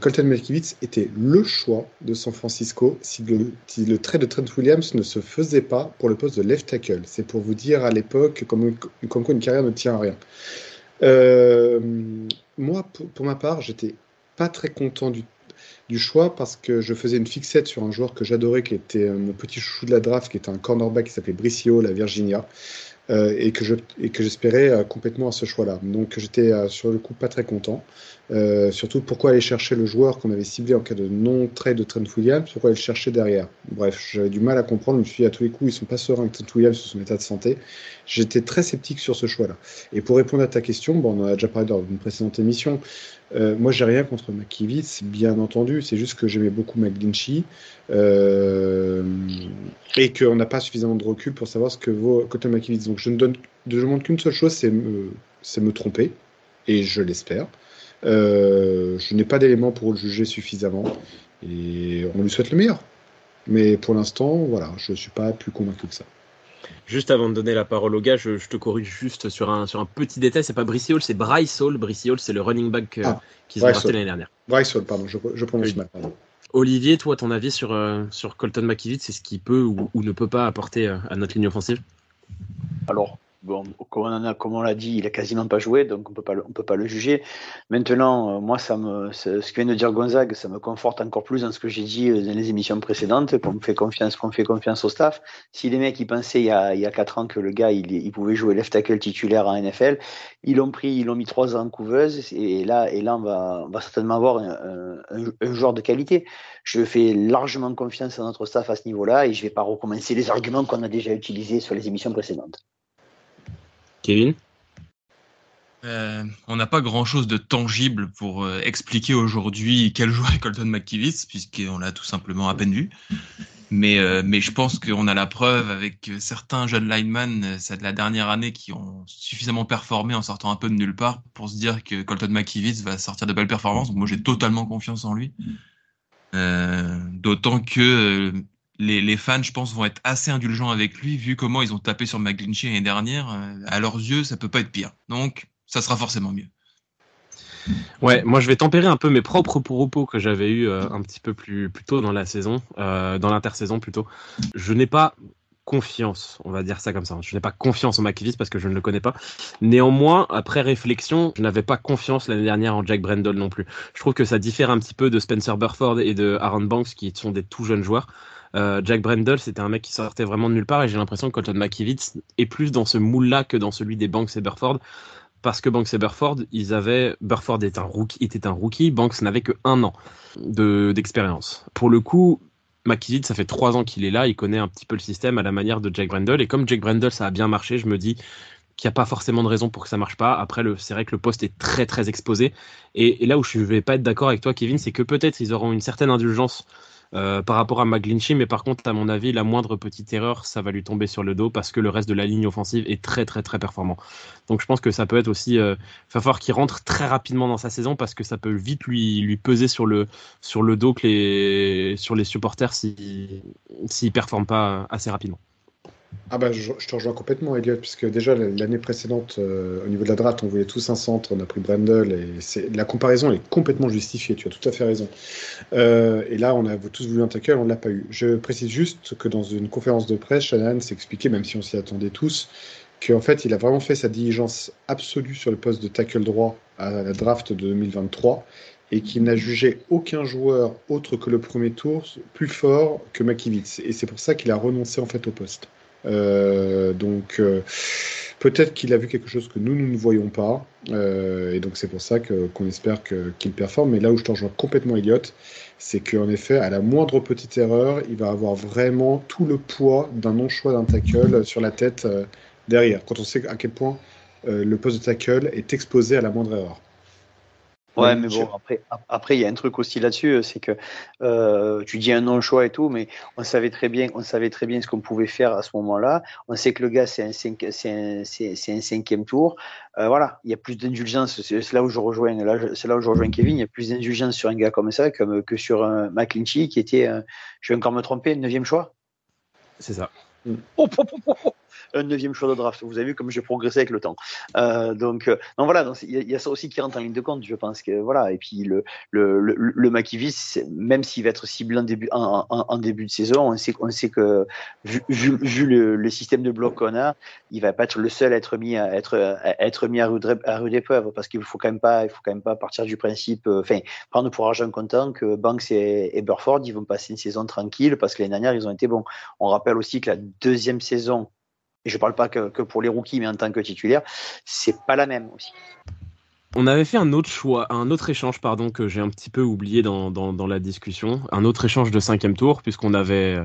Colton Melkivitz était le choix de San Francisco si le, trait de Trent Williams ne se faisait pas pour le poste de left tackle. C'est pour vous dire à l'époque comme, quoi une carrière ne tient à rien. moi, pour, ma part, j'étais pas très content du choix parce que je faisais une fixette sur un joueur que j'adorais, qui était mon petit chouchou de la draft, qui était un cornerback qui s'appelait Bricio, la Virginia. Euh, et que je et que j'espérais euh, complètement à ce choix-là. Donc j'étais euh, sur le coup pas très content. Euh, surtout pourquoi aller chercher le joueur qu'on avait ciblé en cas de non-trade de Trent Williams, pourquoi aller le chercher derrière? Bref, j'avais du mal à comprendre. Je me suis dit à tous les coups ils sont pas sereins avec Trent Williams sur son état de santé. J'étais très sceptique sur ce choix-là. Et pour répondre à ta question, bon, on en a déjà parlé dans une précédente émission. Euh, moi, j'ai rien contre McKivitz, bien entendu. C'est juste que j'aimais beaucoup McGlinchey euh, et qu'on n'a pas suffisamment de recul pour savoir ce que vaut Cotton McKivitz. Donc, je ne demande qu'une seule chose, c'est me, me tromper, et je l'espère. Euh, je n'ai pas d'éléments pour le juger suffisamment, et on lui souhaite le meilleur. Mais pour l'instant, voilà, je ne suis pas plus convaincu que ça. Juste avant de donner la parole au gars, je, te corrige juste sur un, sur un petit détail. C'est pas Brice Hall, c'est Bryce Hall. Bryce Hall, c'est le running back euh, ah, qu'ils ont drafté l'année dernière. Bryce Hall, pardon, je, je prononce mal. Olivier, toi, ton avis sur, euh, sur Colton McKivitz, c'est ce qu'il peut ou, ou, ne peut pas apporter euh, à notre ligne offensive? Alors, Bon, comme on, a, comme on l'a dit, il a quasiment pas joué, donc on peut pas, on peut pas le juger. Maintenant, euh, moi, ça me, ce que vient de dire Gonzague, ça me conforte encore plus dans ce que j'ai dit euh, dans les émissions précédentes, qu'on fait confiance, qu'on fait confiance au staff. Si les mecs, ils pensaient il y a, il y a quatre ans que le gars, il, il pouvait jouer left tackle titulaire en NFL, ils l'ont pris, ils l'ont mis trois ans en couveuse, et là, et là, on va, on va certainement avoir un, un, un joueur de qualité. Je fais largement confiance à notre staff à ce niveau-là, et je vais pas recommencer les arguments qu'on a déjà utilisés sur les émissions précédentes. Kevin euh, on n'a pas grand-chose de tangible pour euh, expliquer aujourd'hui quel joueur est Colton McKivitz, puisqu'on l'a tout simplement à peine vu. Mais, euh, mais je pense qu'on a la preuve avec certains jeunes linemen, de la dernière année, qui ont suffisamment performé en sortant un peu de nulle part pour se dire que Colton McKivitz va sortir de belles performances. Moi, j'ai totalement confiance en lui. D'autant que les, fans, je pense, vont être assez indulgents avec lui, vu comment ils ont tapé sur McGlinchey l'année dernière. Euh, à leurs yeux, ça peut pas être pire. Donc, ça sera forcément mieux. Ouais, moi je vais tempérer un peu mes propres propos que j'avais eu euh, un petit peu plus, tôt dans la saison, euh, dans l'intersaison plutôt. Je n'ai pas confiance, on va dire ça comme ça. Je n'ai pas confiance en McVice parce que je ne le connais pas. Néanmoins, après réflexion, je n'avais pas confiance l'année dernière en Jack Brendel non plus. Je trouve que ça diffère un petit peu de Spencer Burford et de Aaron Banks qui sont des tout jeunes joueurs. Euh, Jack Brendel, c'était un mec qui sortait vraiment de nulle part et j'ai l'impression que Colton McKivitz est plus dans ce moule-là que dans celui des Banks et Burford. Parce que Banks et Burford, ils avaient, Burford était un rookie, Banks n'avait que un an de, d'expérience. Pour le coup, McKivitz, ça fait trois ans qu'il est là, il connaît un petit peu le système à la manière de Jack Brendel. Et comme Jack Brendel, ça a bien marché, je me dis qu'il n'y a pas forcément de raison pour que ça marche pas. Après, c'est vrai que le poste est très très exposé. Et, et là où je vais pas être d'accord avec toi, Kevin, c'est que peut-être ils auront une certaine indulgence euh, par rapport à McGlinchey, mais par contre, à mon avis, la moindre petite erreur, ça va lui tomber sur le dos parce que le reste de la ligne offensive est très très très performant. Donc je pense que ça peut être aussi, euh, il va falloir qu'il rentre très rapidement dans sa saison parce que ça peut vite lui peser sur le sur le dos que les sur les supporters s'il s'il performe pas assez rapidement. Ah bah je, te rejoins complètement Elliot, puisque déjà l'année précédente, euh, au niveau de la draft, on voulait tous un centre, on a pris Brendel, et la comparaison est complètement justifiée, tu as tout à fait raison. Euh, et là, on a tous voulu un tackle, on ne l'a pas eu. Je précise juste que dans une conférence de presse, Shanahan s'est expliqué, même si on s'y attendait tous, qu'en fait, il a vraiment fait sa diligence absolue sur le poste de tackle droit à la draft de 2023, et qu'il n'a jugé aucun joueur autre que le premier tour plus fort que Makivitz. Et c'est pour ça qu'il a renoncé en fait au poste. Euh, donc, euh, Peut-être qu'il a vu quelque chose que nous, nous ne voyons pas. Euh, et donc, c'est pour ça qu'on espère qu'il performe. Mais là où je te rejoins complètement, Elliot, c'est qu'en effet, à la moindre petite erreur, il va avoir vraiment tout le poids d'un non-choix d'un tackle sur la tête derrière. Quand on sait à quel point le poste de tackle est exposé à la moindre erreur. Ouais, mais bon, après, après, il y a un truc aussi là-dessus, c'est que euh, tu dis un non-choix et tout, mais on savait très bien, on savait très bien ce qu'on pouvait faire à ce moment-là. On sait que le gars, c'est un, cinq, c'est un, c'est, un cinquième tour. Euh, voilà, il y a plus d'indulgence. C'est là où je rejoins, là, c'est là où je rejoins Kevin. Il y a plus d'indulgence sur un gars comme ça comme, que sur un McClinchy qui était, je vais encore me tromper, neuvième choix? C'est ça. Oh, oh, oh, oh un neuvième choix de draft. Vous avez vu comme j'ai progressé avec le temps. Euh, donc, euh, non, voilà, il y, a ça aussi qui rentre en ligne de compte, je pense que voilà. Et puis le le le, même s'il va être ciblé en début en, début de saison, on sait sait que vu, vu, le, système de bloc qu'on a, il va pas être le seul à être mis à être être mis à rude, rude épreuve parce qu'il faut quand même pas il faut quand même pas partir du principe, euh, enfin prendre pour argent comptant que Banks et, et Burford ils vont passer une saison tranquille parce que l'année dernière ils ont été bons. On rappelle aussi que la deuxième saison et je ne parle pas que, que, pour les rookies, mais en tant que titulaire, c'est pas la même aussi. On avait fait un autre choix, un autre échange, pardon, que j'ai un petit peu oublié dans, dans, dans, la discussion, un autre échange de cinquième tour, puisqu'on avait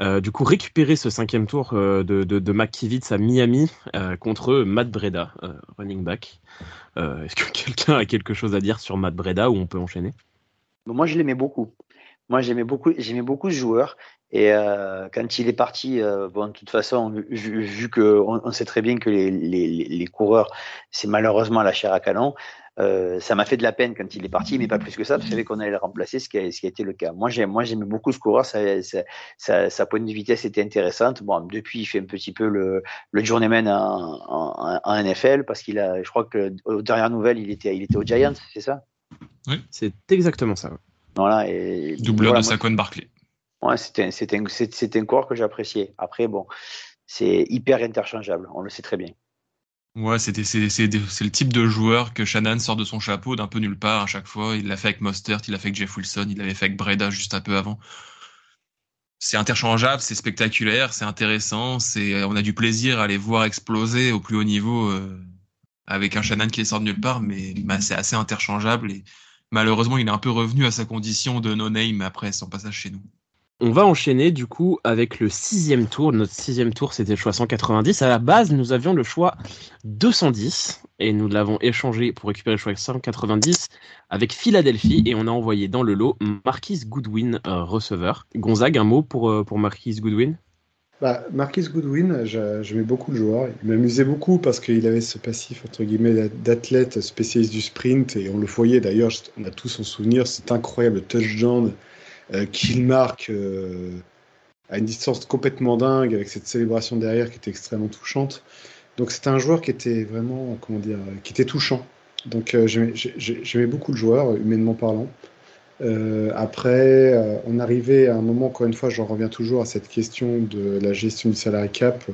euh, du coup récupéré ce cinquième tour euh, de, de, de McKivitz à Miami euh, contre Matt Breda, euh, running back. Euh, est-ce que quelqu'un a quelque chose à dire sur Matt Breda ou on peut enchaîner? Moi, je l'aimais beaucoup. Moi, j'aimais beaucoup, j'aimais beaucoup ce joueur. Et euh, quand il est parti, euh, bon, de toute façon, vu, vu que on, on, sait très bien que les, les, les coureurs, c'est malheureusement la chair à canon. Euh, ça m'a fait de la peine quand il est parti, mais pas plus que ça. Je savais qu'on allait le remplacer, ce qui a, ce qui a été le cas. Moi, j'aime, moi, j'aimais beaucoup ce coureur. Sa, sa, sa, sa, pointe de vitesse était intéressante. Bon, depuis, il fait un petit peu le, le journeyman en, en, en NFL parce qu'il a, je crois que aux dernières nouvelles, il était, il était aux Giants, c'est ça? Oui, c'est exactement ça. Voilà. Et, Doubleur voilà, de Saquon Barkley. Ouais, c'était un, un, coureur que j'appréciais. Après, bon, c'est hyper interchangeable, on le sait très bien. Ouais, c'est le type de joueur que Shannon sort de son chapeau d'un peu nulle part à chaque fois. Il l'a fait avec Mostert, il l'a fait avec Jeff Wilson, il l'avait fait avec Breda juste un peu avant. C'est interchangeable, c'est spectaculaire, c'est intéressant, c'est on a du plaisir à les voir exploser au plus haut niveau euh, avec un Shannon qui sort de nulle part, mais bah, c'est assez interchangeable et malheureusement il est un peu revenu à sa condition de no name après son passage chez nous. On va enchaîner du coup avec le sixième tour. Notre sixième tour, c'était le choix 190. À la base, nous avions le choix 210 et nous l'avons échangé pour récupérer le choix 190 avec Philadelphie et on a envoyé dans le lot Marquis Goodwin, euh, receveur. Gonzague, un mot pour, euh, pour Marquis Goodwin? Bah, Marquis Goodwin, j'aimais beaucoup le joueur. Il m'amusait beaucoup parce qu'il avait ce passif entre guillemets d'athlète spécialiste du sprint et on le voyait d'ailleurs, on a tous en souvenir, cet incroyable touchdown euh, qu'il marque euh, à une distance complètement dingue avec cette célébration derrière qui était extrêmement touchante. Donc c'était un joueur qui était vraiment, comment dire, qui était touchant. Donc euh, j'aimais beaucoup le joueur, humainement parlant. Euh, après, euh, on arrivait à un moment, encore une fois, j'en reviens toujours à cette question de la gestion du salary cap,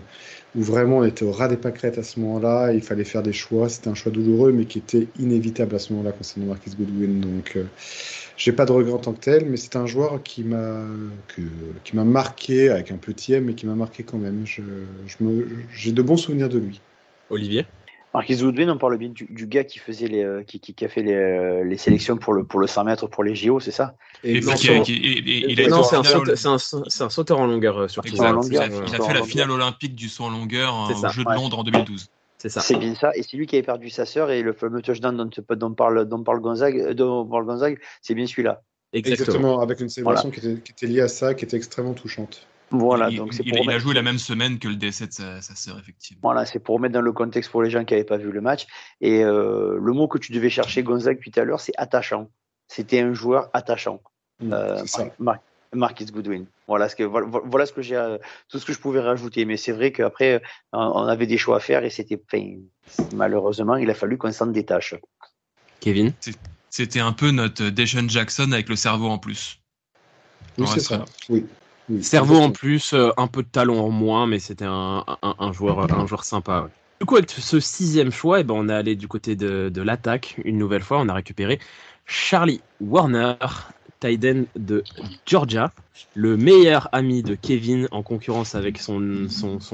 où vraiment on était au ras des pâquerettes à ce moment-là, il fallait faire des choix, c'était un choix douloureux, mais qui était inévitable à ce moment-là concernant Marquis Goodwin. Donc, euh, j'ai pas de regret en tant que tel, mais c'est un joueur qui m'a qui m'a marqué avec un petit M, mais qui m'a marqué quand même. Je, je j'ai de bons souvenirs de lui. Olivier? Marquis Woodwin, on parle bien du, du, gars qui faisait les, euh, qui, qui, qui, a fait les, euh, les, sélections pour le, pour le 100 mètres pour les JO, c'est ça? Et Non, c'est un, un, un, sauteur en longueur euh, sur exact. Longueur, il a, il a fait la finale olympique du saut en longueur hein, au Jeu de ouais. Londres en 2012. C'est ça. C'est bien ça. Et c'est lui qui avait perdu sa sœur et le fameux touchdown dont, dont parle, dont parle Gonzague, dont parle Gonzague, c'est bien celui-là. Exactement. Exactement. avec une célébration voilà. qui, était, qui était liée à ça, qui était extrêmement touchante. Voilà, il, donc c'est il, il a joué la même semaine que le décès de sa, sa sœur, effectivement. Voilà, c'est pour remettre dans le contexte pour les gens qui n'avaient pas vu le match. Et euh, le mot que tu devais chercher, Gonzague, tout à l'heure, c'est attachant. C'était un joueur attachant. Mmh, euh, Mar Marcus Goodwin. Voilà ce que voilà, voilà ce que j'ai euh, tout ce que je pouvais rajouter. Mais c'est vrai qu'après on avait des choix à faire et c'était malheureusement il a fallu qu'on s'en détache. Kevin, c'était un peu notre Deshaun Jackson avec le cerveau en plus. Oui, c'est ça. Oui. Oui, Cerveau en plus, euh, un peu de talent en moins, mais c'était un, un, un, joueur, un joueur sympa. Ouais. Du coup, avec ce sixième choix, eh ben, on est allé du côté de, de l'attaque une nouvelle fois. On a récupéré Charlie Warner, Tyden de Georgia, le meilleur ami de Kevin en concurrence avec son,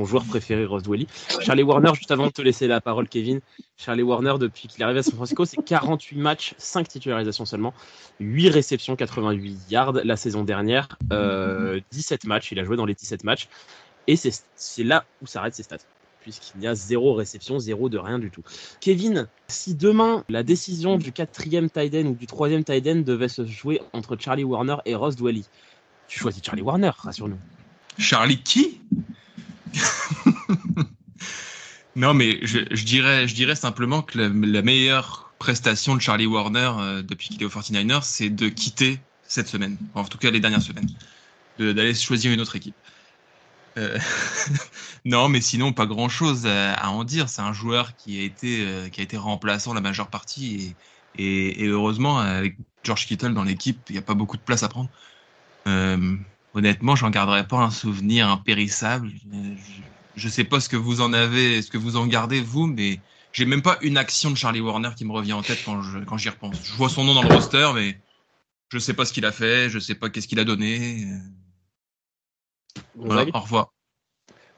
joueur préféré, Ross Dwelly. Charlie Warner, juste avant de te laisser la parole, Kevin, Charlie Warner, depuis qu'il est arrivé à San Francisco, c'est 48 matchs, 5 titularisations seulement, 8 réceptions, 88 yards la saison dernière, 17 euh, matchs, il a joué dans les 17 matchs, et c'est là où s'arrêtent ses stats puisqu'il y a zéro réception, zéro de rien du tout. Kevin, si demain la décision du quatrième tight end ou du troisième tight end devait se jouer entre Charlie Warner et Ross Dwelly, tu choisis Charlie Warner, rassure-nous. Charlie qui? Non, mais je, dirais, je dirais simplement que la, meilleure prestation de Charlie Warner euh, depuis qu'il est au 49ers, c'est de quitter cette semaine, en tout cas les dernières semaines, d'aller choisir une autre équipe. Euh, non, mais sinon, pas grand chose à, en dire. C'est un joueur qui a été, euh, qui a été remplaçant la majeure partie. Et, et, heureusement, avec George Kittle dans l'équipe, il n'y a pas beaucoup de place à prendre. Euh, honnêtement, j'en garderai pas un souvenir impérissable. Je ne sais pas ce que vous en avez, ce que vous en gardez, vous, mais j'ai même pas une action de Charlie Warner qui me revient en tête quand j'y quand repense. Je vois son nom dans le roster, mais je sais pas ce qu'il a fait, je sais pas qu'est-ce qu'il a donné. Voilà, au revoir.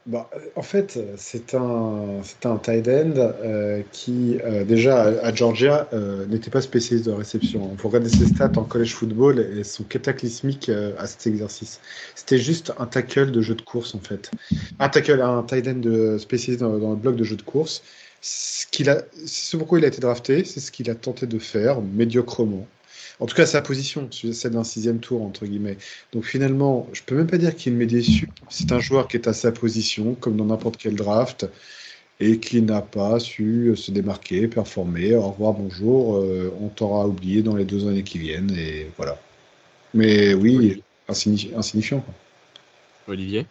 Bah, en fait, c'est un, c'est un tight end euh, qui, euh, déjà, à, Georgia, euh, n'était pas spécialiste de réception. Il faut regarder ses stats en college football et son cataclysmique à cet exercice. C'était juste un tackle de jeu de course, en fait. Un tackle, un tight end de, spécialiste dans, dans, le bloc de jeu de course. Ce qu'il a, c'est pourquoi il a été drafté, c'est ce qu'il a tenté de faire médiocrement. En tout cas, sa position, celle d'un sixième tour, entre guillemets. Donc finalement, je peux même pas dire qu'il m'est déçu. C'est un joueur qui est à sa position, comme dans n'importe quel draft, et qui n'a pas su se démarquer, performer. Au revoir, bonjour, euh, on t'aura oublié dans les deux années qui viennent, et voilà. Mais oui, insignifiant. Olivier?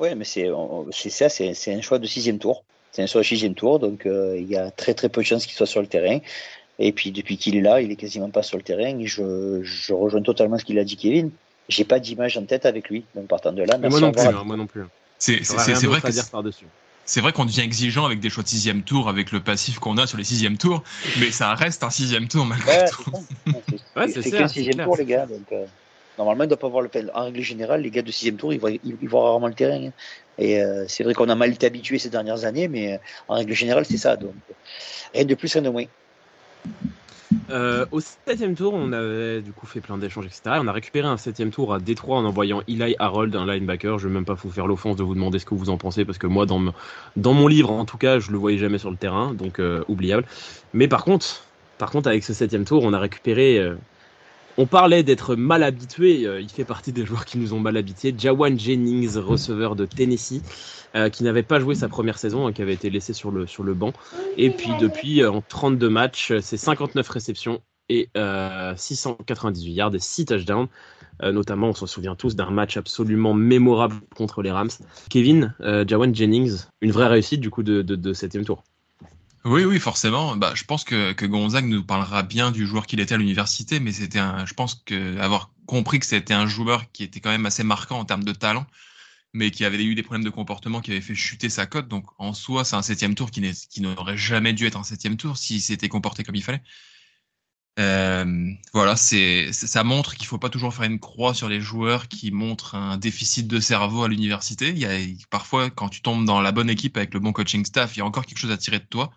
Oui, mais c'est ça, c'est un choix de sixième tour. C'est un choix de sixième tour, donc euh, il y a très très peu de chances qu'il soit sur le terrain. Et puis depuis qu'il est là, il est quasiment pas sur le terrain. Et je, je rejoins totalement ce qu'il a dit Kevin. J'ai pas d'image en tête avec lui. Donc partant de là, moi non, plus, hein, moi non plus. C'est vrai que c'est vrai qu'on devient exigeant avec des choix de sixième tour, avec le passif qu'on a sur les sixième tours, mais ça reste un sixième tour malgré tout. c'est qu'un sixième tour, les gars. Donc, euh, normalement, il doit pas voir le En règle générale, les gars de sixième tour, ils voient, ils, voient rarement le terrain. Hein. Et euh, c'est vrai qu'on a mal été habitué ces dernières années, mais euh, en règle générale, c'est ça. Donc, rien de plus, rien de moins. Euh, au septième tour, on avait du coup fait plein d'échanges, etc. on a récupéré un septième tour à Détroit en envoyant Eli Harold, un linebacker. Je ne vais même pas vous faire l'offense de vous demander ce que vous en pensez, parce que moi, dans, mon livre, en tout cas, je le voyais jamais sur le terrain, donc euh, oubliable. Mais par contre, par contre, avec ce septième tour, on a récupéré euh, on parlait d'être mal habitué, euh, il fait partie des joueurs qui nous ont mal habitués. Jawan Jennings, receveur de Tennessee, euh, qui n'avait pas joué sa première saison, hein, qui avait été laissé sur le, banc. Et puis depuis, euh, en 32 matchs, c'est 59 réceptions et 698 yards et 6 touchdowns. notamment, on se souvient tous d'un match absolument mémorable contre les Rams. Kevin, Jawan Jennings, une vraie réussite du coup de, de, de septième tour. Oui, oui, forcément. Bah, je pense que, Gonzague nous parlera bien du joueur qu'il était à l'université, mais c'était un, je pense que avoir compris que c'était un joueur qui était quand même assez marquant en termes de talent, mais qui avait eu des problèmes de comportement qui avaient fait chuter sa cote. Donc, en soi, c'est un septième tour qui, n'aurait jamais dû être un septième tour s'il s'était comporté comme il fallait. Euh, voilà, c'est, ça montre qu'il faut pas toujours faire une croix sur les joueurs qui montrent un déficit de cerveau à l'université. Il parfois, quand tu tombes dans la bonne équipe avec le bon coaching staff, il y a encore quelque chose à tirer de toi.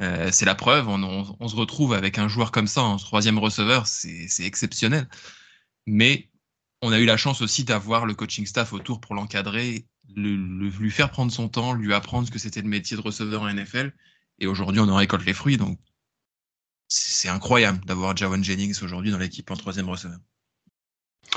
Euh, c'est la preuve, on, se retrouve avec un joueur comme ça en troisième receveur, c'est exceptionnel. Mais on a eu la chance aussi d'avoir le coaching staff autour pour l'encadrer, lui faire prendre son temps, lui apprendre ce que c'était le métier de receveur en NFL. Et aujourd'hui, on en récolte les fruits. Donc, c'est incroyable d'avoir Jawan Jennings aujourd'hui dans l'équipe en troisième receveur.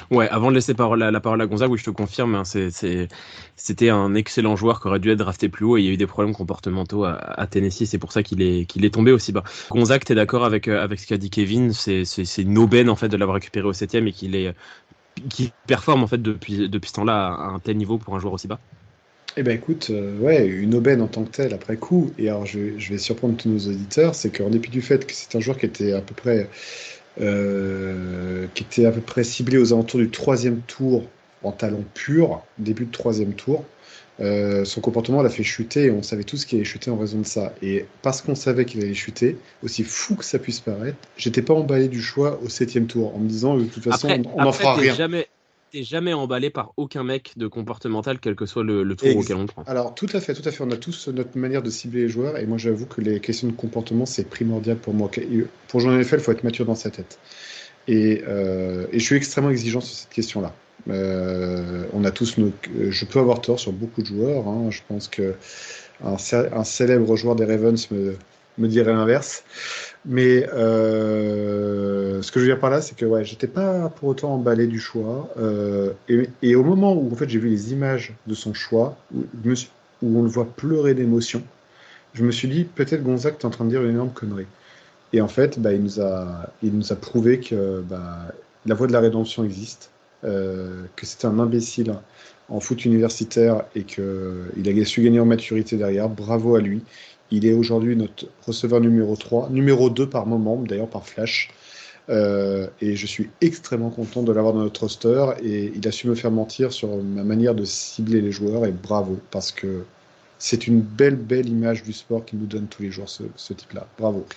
Ouais, avant de laisser la, parole à Gonzague, oui, je te confirme, hein, c'était un excellent joueur qui aurait dû être drafté plus haut et il y a eu des problèmes comportementaux à, Tennessee, c'est pour ça qu'il est, tombé aussi bas. Gonzague, t'es d'accord avec, euh, ce qu'a dit Kevin C'est une aubaine en fait de l'avoir récupéré au septième et qu'il performe depuis, ce temps-là à un tel niveau pour un joueur aussi bas? Eh ben écoute, euh, ouais, une aubaine en tant que telle après coup. Et alors je vais surprendre tous nos auditeurs, c'est qu'en dépit du fait que c'est un joueur qui était à peu près euh, qui était à peu près ciblé aux alentours du troisième tour en talent pur, début de troisième tour. Euh, son comportement l'a fait chuter et on savait tous qu'il allait chuter en raison de ça. Et parce qu'on savait qu'il allait chuter, aussi fou que ça puisse paraître, j'étais pas emballé du choix au septième tour en me disant de toute façon on n'en fera rien. Jamais, t'es jamais emballé par aucun mec de comportemental, quel que soit le, tour auquel on prend. Alors tout à fait, tout à fait. On a tous notre manière de cibler les joueurs et moi j'avoue que les questions de comportement c'est primordial pour moi. Pour jouer en NFL, il faut être mature dans sa tête. Et, euh, et je suis extrêmement exigeant sur cette question-là. Euh, on a tous nos... Je peux avoir tort sur beaucoup de joueurs. Hein. Je pense que un, célèbre joueur des Ravens me, me dirait l'inverse. Mais euh, ce que je veux dire par là, c'est que ouais, j'étais pas pour autant emballé du choix. Euh, et, au moment où en fait j'ai vu les images de son choix, où, on le voit pleurer d'émotion, je me suis dit peut-être Gonzague est en train de dire une énorme connerie. Et en fait, bah, il, nous a, il nous a prouvé que bah, la voie de la rédemption existe euh, que c'était un imbécile en foot universitaire et qu'il a su gagner en maturité derrière. Bravo à lui. Il est aujourd'hui notre receveur numéro 3, numéro 2 par moment, d'ailleurs par flash. Euh, et je suis extrêmement content de l'avoir dans notre roster. Et il a su me faire mentir sur ma manière de cibler les joueurs. Et bravo, parce que c'est une belle, belle image du sport qui nous donne tous les jours ce, ce type-là. Bravo.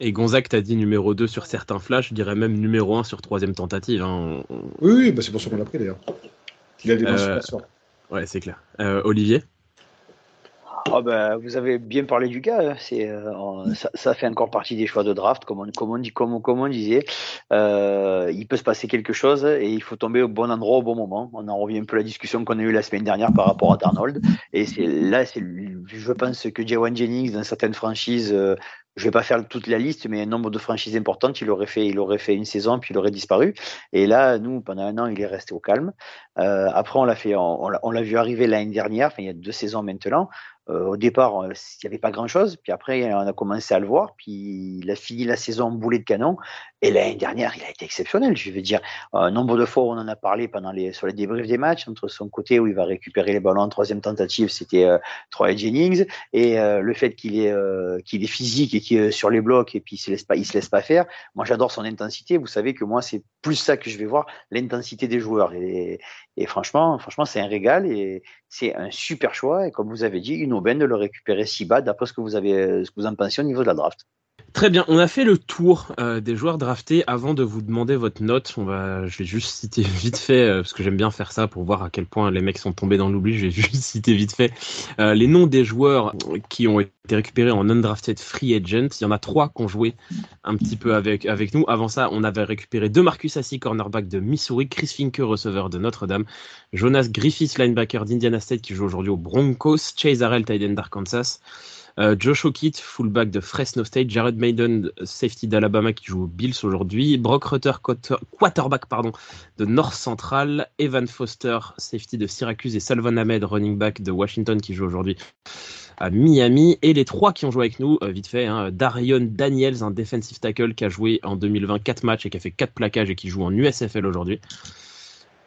Et Gonzague t'as dit numéro 2 sur certains flashs, je dirais même numéro 1 sur troisième tentative. Hein. Oui, bah c'est pour ça qu'on l'a pris d'ailleurs. Il a des euh, Ouais, c'est clair. Euh, Olivier? Ah bah, vous avez bien parlé du gars. Hein. C'est, euh, ça, fait encore partie des choix de draft, comme on, comme on, dit, comme, comme on disait. Euh, il peut se passer quelque chose et il faut tomber au bon endroit au bon moment. On en revient un peu à la discussion qu'on a eue la semaine dernière par rapport à Darnold. Et c'est là, c'est, je pense que Jawan Jennings, dans certaines franchises, euh, je vais pas faire toute la liste, mais un nombre de franchises importantes, il aurait fait, il aurait fait une saison, puis il aurait disparu. Et là, nous, pendant un an, il est resté au calme. Euh, après, on l'a fait, on, on l'a vu arriver l'année dernière, enfin, il y a deux saisons maintenant. Euh, au départ, euh, il n'y avait pas grand-chose. Puis après, on a commencé à le voir. Puis il a fini la saison boulet de canon. Et l'année dernière, il a été exceptionnel. Je veux dire, un nombre de fois on en a parlé pendant les, sur les débriefs des matchs, entre son côté où il va récupérer les ballons en troisième tentative, c'était euh, Troy Jennings. Et euh, le fait qu'il est, qu'il est physique et qu'il est sur les blocs et puis il se laisse pas, il se laisse pas faire. Moi, j'adore son intensité. Vous savez que moi, c'est plus ça que je vais voir, l'intensité des joueurs. Et, et franchement, franchement, c'est un régal et c'est un super choix. Et comme vous avez dit, une aubaine de le récupérer si bas, d'après ce que vous avez, ce que vous en pensez au niveau de la draft. Très bien, on a fait le tour euh, des joueurs draftés. Avant de vous demander votre note, je vais juste citer vite fait, euh, parce que j'aime bien faire ça pour voir à quel point les mecs sont tombés dans l'oubli. Je vais juste citer vite fait euh, les noms des joueurs qui ont été récupérés en undrafted free agent. Il y en a trois qui ont joué un petit peu avec, nous. Avant ça, on avait récupéré deux Marcus Assi, cornerback de Missouri, Chris Finke, receveur de Notre-Dame, Jonas Griffiths, linebacker d'Indiana State qui joue aujourd'hui aux Broncos, Chase Harrell, tight d'Arkansas. Euh, Josh O'Keefe, fullback de Fresno State, Jared Maiden, safety d'Alabama qui joue aux Bills aujourd'hui, Brock Rutter, quarterback de North Central, Evan Foster, safety de Syracuse et Salvan Ahmed, running back de Washington qui joue aujourd'hui à Miami. Et les trois qui ont joué avec nous, euh, vite fait, hein, Darion Daniels, un defensive tackle qui a joué en 2020 4 matchs et qui a fait 4 plaquages et qui joue en USFL aujourd'hui.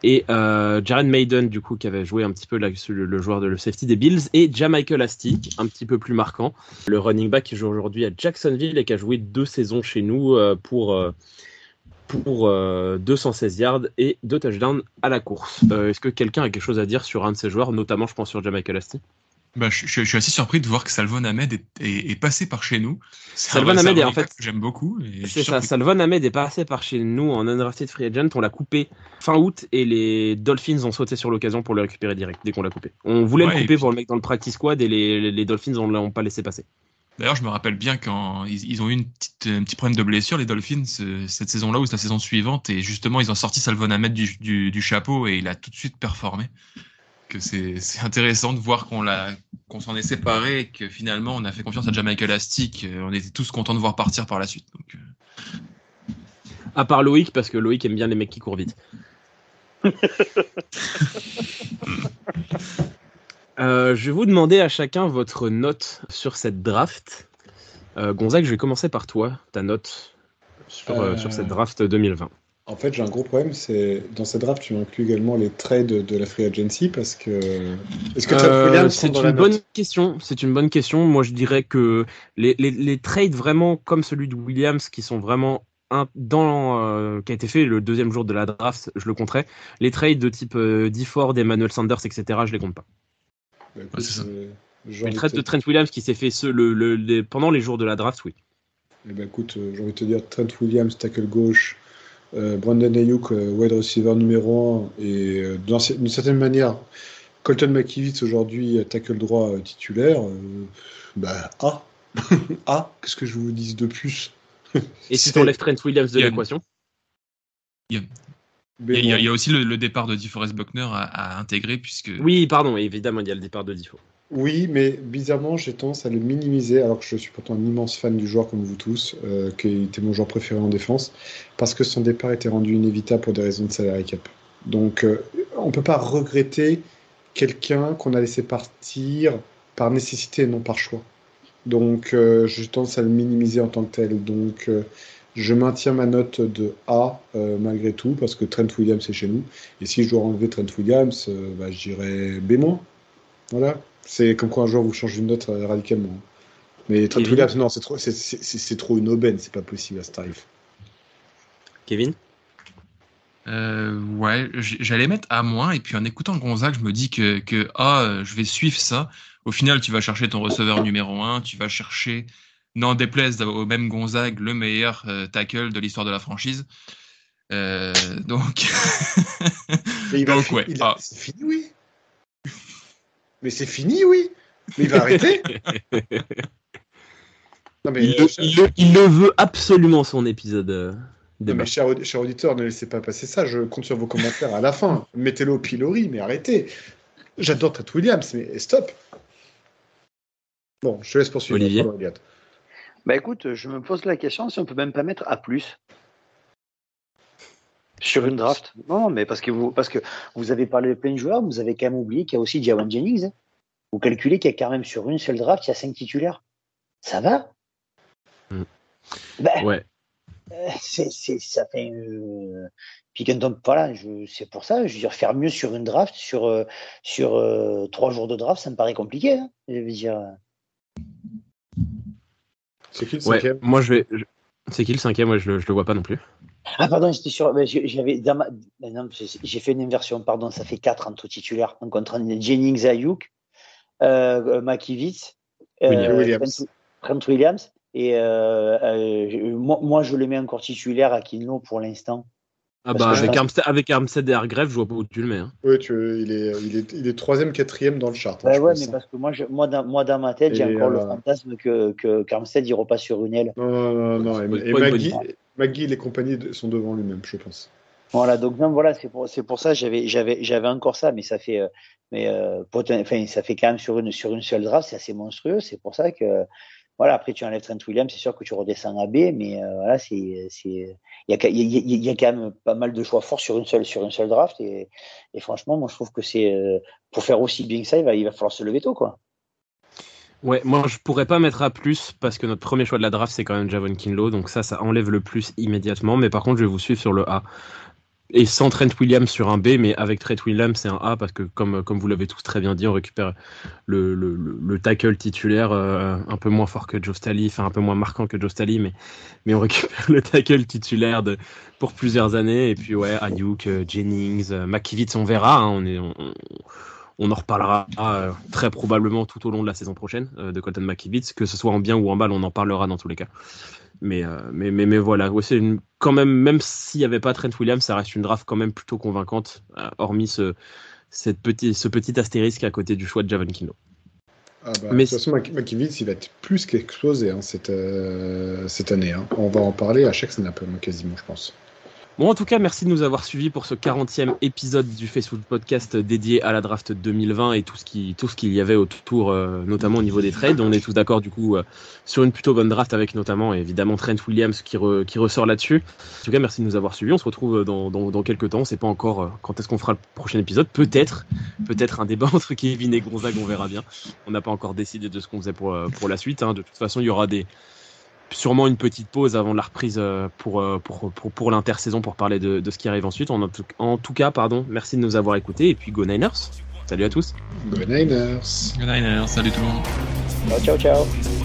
Et euh, Jared Maiden, du coup, qui avait joué un petit peu le, joueur de safety des Bills. Et Jamichael Astic, un petit peu plus marquant. Le running back qui joue aujourd'hui à Jacksonville et qui a joué deux saisons chez nous euh, pour, euh, pour 216 yards et deux touchdowns à la course. Est-ce que quelqu'un a quelque chose à dire sur un de ces joueurs, notamment, je pense, sur Jamichael Astic? Bah, je, je, suis assez surpris de voir que Salvon Ahmed est, est, passé par chez nous. Salvon Ahmed est en fait. J'aime beaucoup. C'est ça. Salvon Ahmed est passé par chez nous en undrafted free agent. On l'a coupé fin août et les Dolphins ont sauté sur l'occasion pour le récupérer direct dès qu'on l'a coupé. On voulait le couper pour le mec dans le practice squad et les, les Dolphins ne l'ont pas laissé passer. D'ailleurs, je me rappelle bien quand ils, ont eu une petite, un petit problème de blessure, les Dolphins, euh, cette saison-là ou la saison suivante, et justement, ils ont sorti Salvon Ahmed du, du, du chapeau et il a tout de suite performé c'est intéressant de voir qu'on qu'on s'en est séparé et que finalement on a fait confiance à Jamaica Elastic. Euh, on était tous contents de voir partir par la suite. Donc, euh. À part Loïc, parce que Loïc aime bien les mecs qui courent vite. Euh, je vais vous demander à chacun votre note sur cette draft. Gonzague, je vais commencer par toi, ta note sur, sur cette draft 2020. En fait, j'ai un gros problème, c'est dans cette draft, tu inclus également les trades de la free agency parce que. Est-ce que euh, C'est une bonne question. C'est une bonne question. Moi, je dirais que les, les, les, trades vraiment comme celui de Williams, qui sont vraiment un, dans euh, qui a été fait le deuxième jour de la draft, je le compterai. Les trades de type euh, D Ford, Emmanuel Sanders, etc., je les compte pas. Bah, écoute, Ouais, c'est ça. euh, Mais le trade de Trent Williams qui s'est fait ce, le, le- les- pendant les jours de la draft, oui. Eh ben, écoute, euh, j'ai envie de te dire Trent Williams, tackle gauche, Brandon Ayuk, euh, wide receiver numéro 1, et euh, d'une certaine manière, Colton McKivitz aujourd'hui, euh, tackle droit euh, titulaire, euh, bah, A. A, qu'est-ce que je vous dis de plus? Et tu C'est- t'enlèves Trent Williams de l'équation? Il y a- aussi le, le départ de DeForest Buckner à, à intégrer, puisque Oui, pardon, évidemment, il y a le départ de Difo. Oui, mais bizarrement, j'ai tendance à le minimiser, alors que je suis pourtant un immense fan du joueur comme vous tous, euh, qui était mon joueur préféré en défense, parce que son départ était rendu inévitable pour des raisons de salary cap. Donc, euh, on ne peut pas regretter quelqu'un qu'on a laissé partir par nécessité et non par choix. Donc, euh, j'ai tendance à le minimiser en tant que tel. Donc, je maintiens ma note de A malgré tout, parce que Trent Williams est chez nous. Et si je dois enlever Trent Williams, euh, bah, je dirais B-. Voilà. C'est comme quand un joueur vous change une note euh, radicalement. Mais Trent Kevin Williams, non, c'est trop, c'est, c'est- c'est- trop une aubaine, c'est pas possible à ce tarif. Kevin? Euh, ouais, j'allais mettre à moins, et puis en écoutant Gonzague, je me dis que, que ah, je vais suivre ça. Au final, tu vas chercher ton receveur numéro 1, tu vas chercher, n'en déplaise au même Gonzague, le meilleur euh, tackle de l'histoire de la franchise. Euh, donc, Mais il va donc fi- ouais. il a- ah, C'est fini, oui. Mais c'est fini, oui. Mais il va arrêter. non, mais, il, le, il le- il le veut absolument son épisode euh, non, mais cher, audi- cher auditeur, ne laissez pas passer ça. Je compte sur vos commentaires à la fin. Mettez-le au pilori, mais arrêtez. J'adore Trent Williams, mais stop. Bon, je te laisse poursuivre. Olivier. Bah écoute, je me pose la question si on peut même pas mettre A+. Sur une draft. Non, mais parce que vous, parce que vous avez parlé de plein de joueurs, vous avez quand même oublié qu'il y a aussi Jawan Jennings. hein. Vous calculez qu'il y a quand même sur une seule draft, il y a cinq titulaires. Ça va? Mm. Bah, Ouais. euh, c'est, c'est, ça fait. Euh... Puis quand on- voilà, je, c'est pour ça, je veux dire, faire mieux sur une draft, sur, euh, sur euh, trois jours de draft, ça me paraît compliqué. hein. Je veux dire. C'est qui le Ouais, cinquième? moi je vais. je- C'est qui le cinquième? Moi je le, je le vois pas non plus. Ah pardon, j'étais sur. J'avais ben non, j'ai fait une inversion. Pardon, ça fait quatre en tout titulaire. Traîne Jennings, Ayuk, euh, Makivitz, euh, Williams. Williams. Trent, Trent Williams. Et euh, euh, moi, moi, je le mets encore titulaire à Kinlo pour l'instant. Ah bah avec pense- Armstead, avec Armstead et Hargrave, je vois pas où tu le mets. hein. Oui, tu, il, est, il, est, il est troisième, quatrième dans le chart. hein, Ouais, je ouais, pense, mais hein. parce que moi, je, moi, dans, moi, dans ma tête, j'ai encore le fantasme que, que qu'Armstead il repasse sur une aile. Non, non, non, non. C'est Et, et Maggie et de- sont devant lui-même, je pense. Voilà, donc non, voilà, c'est pour, pour ça, j'avais, j'avais, j'avais encore ça, mais ça fait, euh, mais euh, enfin, ça fait quand même sur une, sur une seule draft, c'est assez monstrueux. C'est pour ça que, voilà, après tu enlèves Trent Williams, c'est sûr que tu redescends à B, mais euh, voilà, c'est, il y a, y, y a quand même pas mal de choix forts sur une seule, sur une seule draft, et, et franchement, moi je trouve que c'est, euh, pour faire aussi bien que ça, il va, il va falloir se lever tôt, quoi. Ouais, moi je pourrais pas mettre à plus parce que notre premier choix de la draft c'est quand même Javon Kinlo, donc ça, ça enlève le plus immédiatement. Mais par contre, je vais vous suivre sur le A. Et sans Trent Williams sur un B, mais avec Trent Williams c'est un A parce que comme, comme vous l'avez tous très bien dit, on récupère le, le, le, le tackle titulaire euh, un peu moins fort que Joe Staley, enfin un peu moins marquant que Joe Staley, mais, mais on récupère le tackle titulaire de, pour plusieurs années. Et puis ouais, Ayuk, euh, Jennings, euh, McKivitz, on verra. hein, on est, en reparlera euh, très probablement tout au long de la saison prochaine euh, de Colton McKivitz, que ce soit en bien ou en mal, on en parlera dans tous les cas. Mais, euh, mais, mais, mais voilà, ouais, c'est une- quand même, même s'il n'y avait pas Trent Williams, ça reste une draft quand même plutôt convaincante, hormis ce, cette petit, ce petit astérisque à côté du choix de Javon Kinlo. Ah bah, Mais de toute façon, Mc- McKivitz, il va être plus qu'explosé hein, cette, cette année. hein. On va en parler à chaque snap, quasiment, je pense. Bon, en tout cas, merci de nous avoir suivis pour ce 40e épisode du Facebook Podcast dédié à la draft 2020 et tout ce qui, tout ce qu'il y avait autour, euh, notamment au niveau des trades. On est tous d'accord, du coup, euh, sur une plutôt bonne draft avec notamment, évidemment, Trent Williams qui, re- qui ressort là-dessus. En tout cas, merci de nous avoir suivis. On se retrouve dans, dans, dans quelques temps. On sait pas encore euh, quand est-ce qu'on fera le prochain épisode. Peut-être, peut-être un débat entre Kevin et Gonzague, on verra bien. On n'a pas encore décidé de ce qu'on faisait pour, euh, pour la suite. hein. De toute façon, il y aura des, sûrement une petite pause avant la reprise euh, pour, euh, pour, pour, pour l'intersaison pour parler de, de ce qui arrive ensuite. En, tout- en tout cas, pardon, merci de nous avoir écoutés et puis Go Niners. Salut à tous. Go Niners Good night, salut tout le monde. Ciao, ciao, ciao.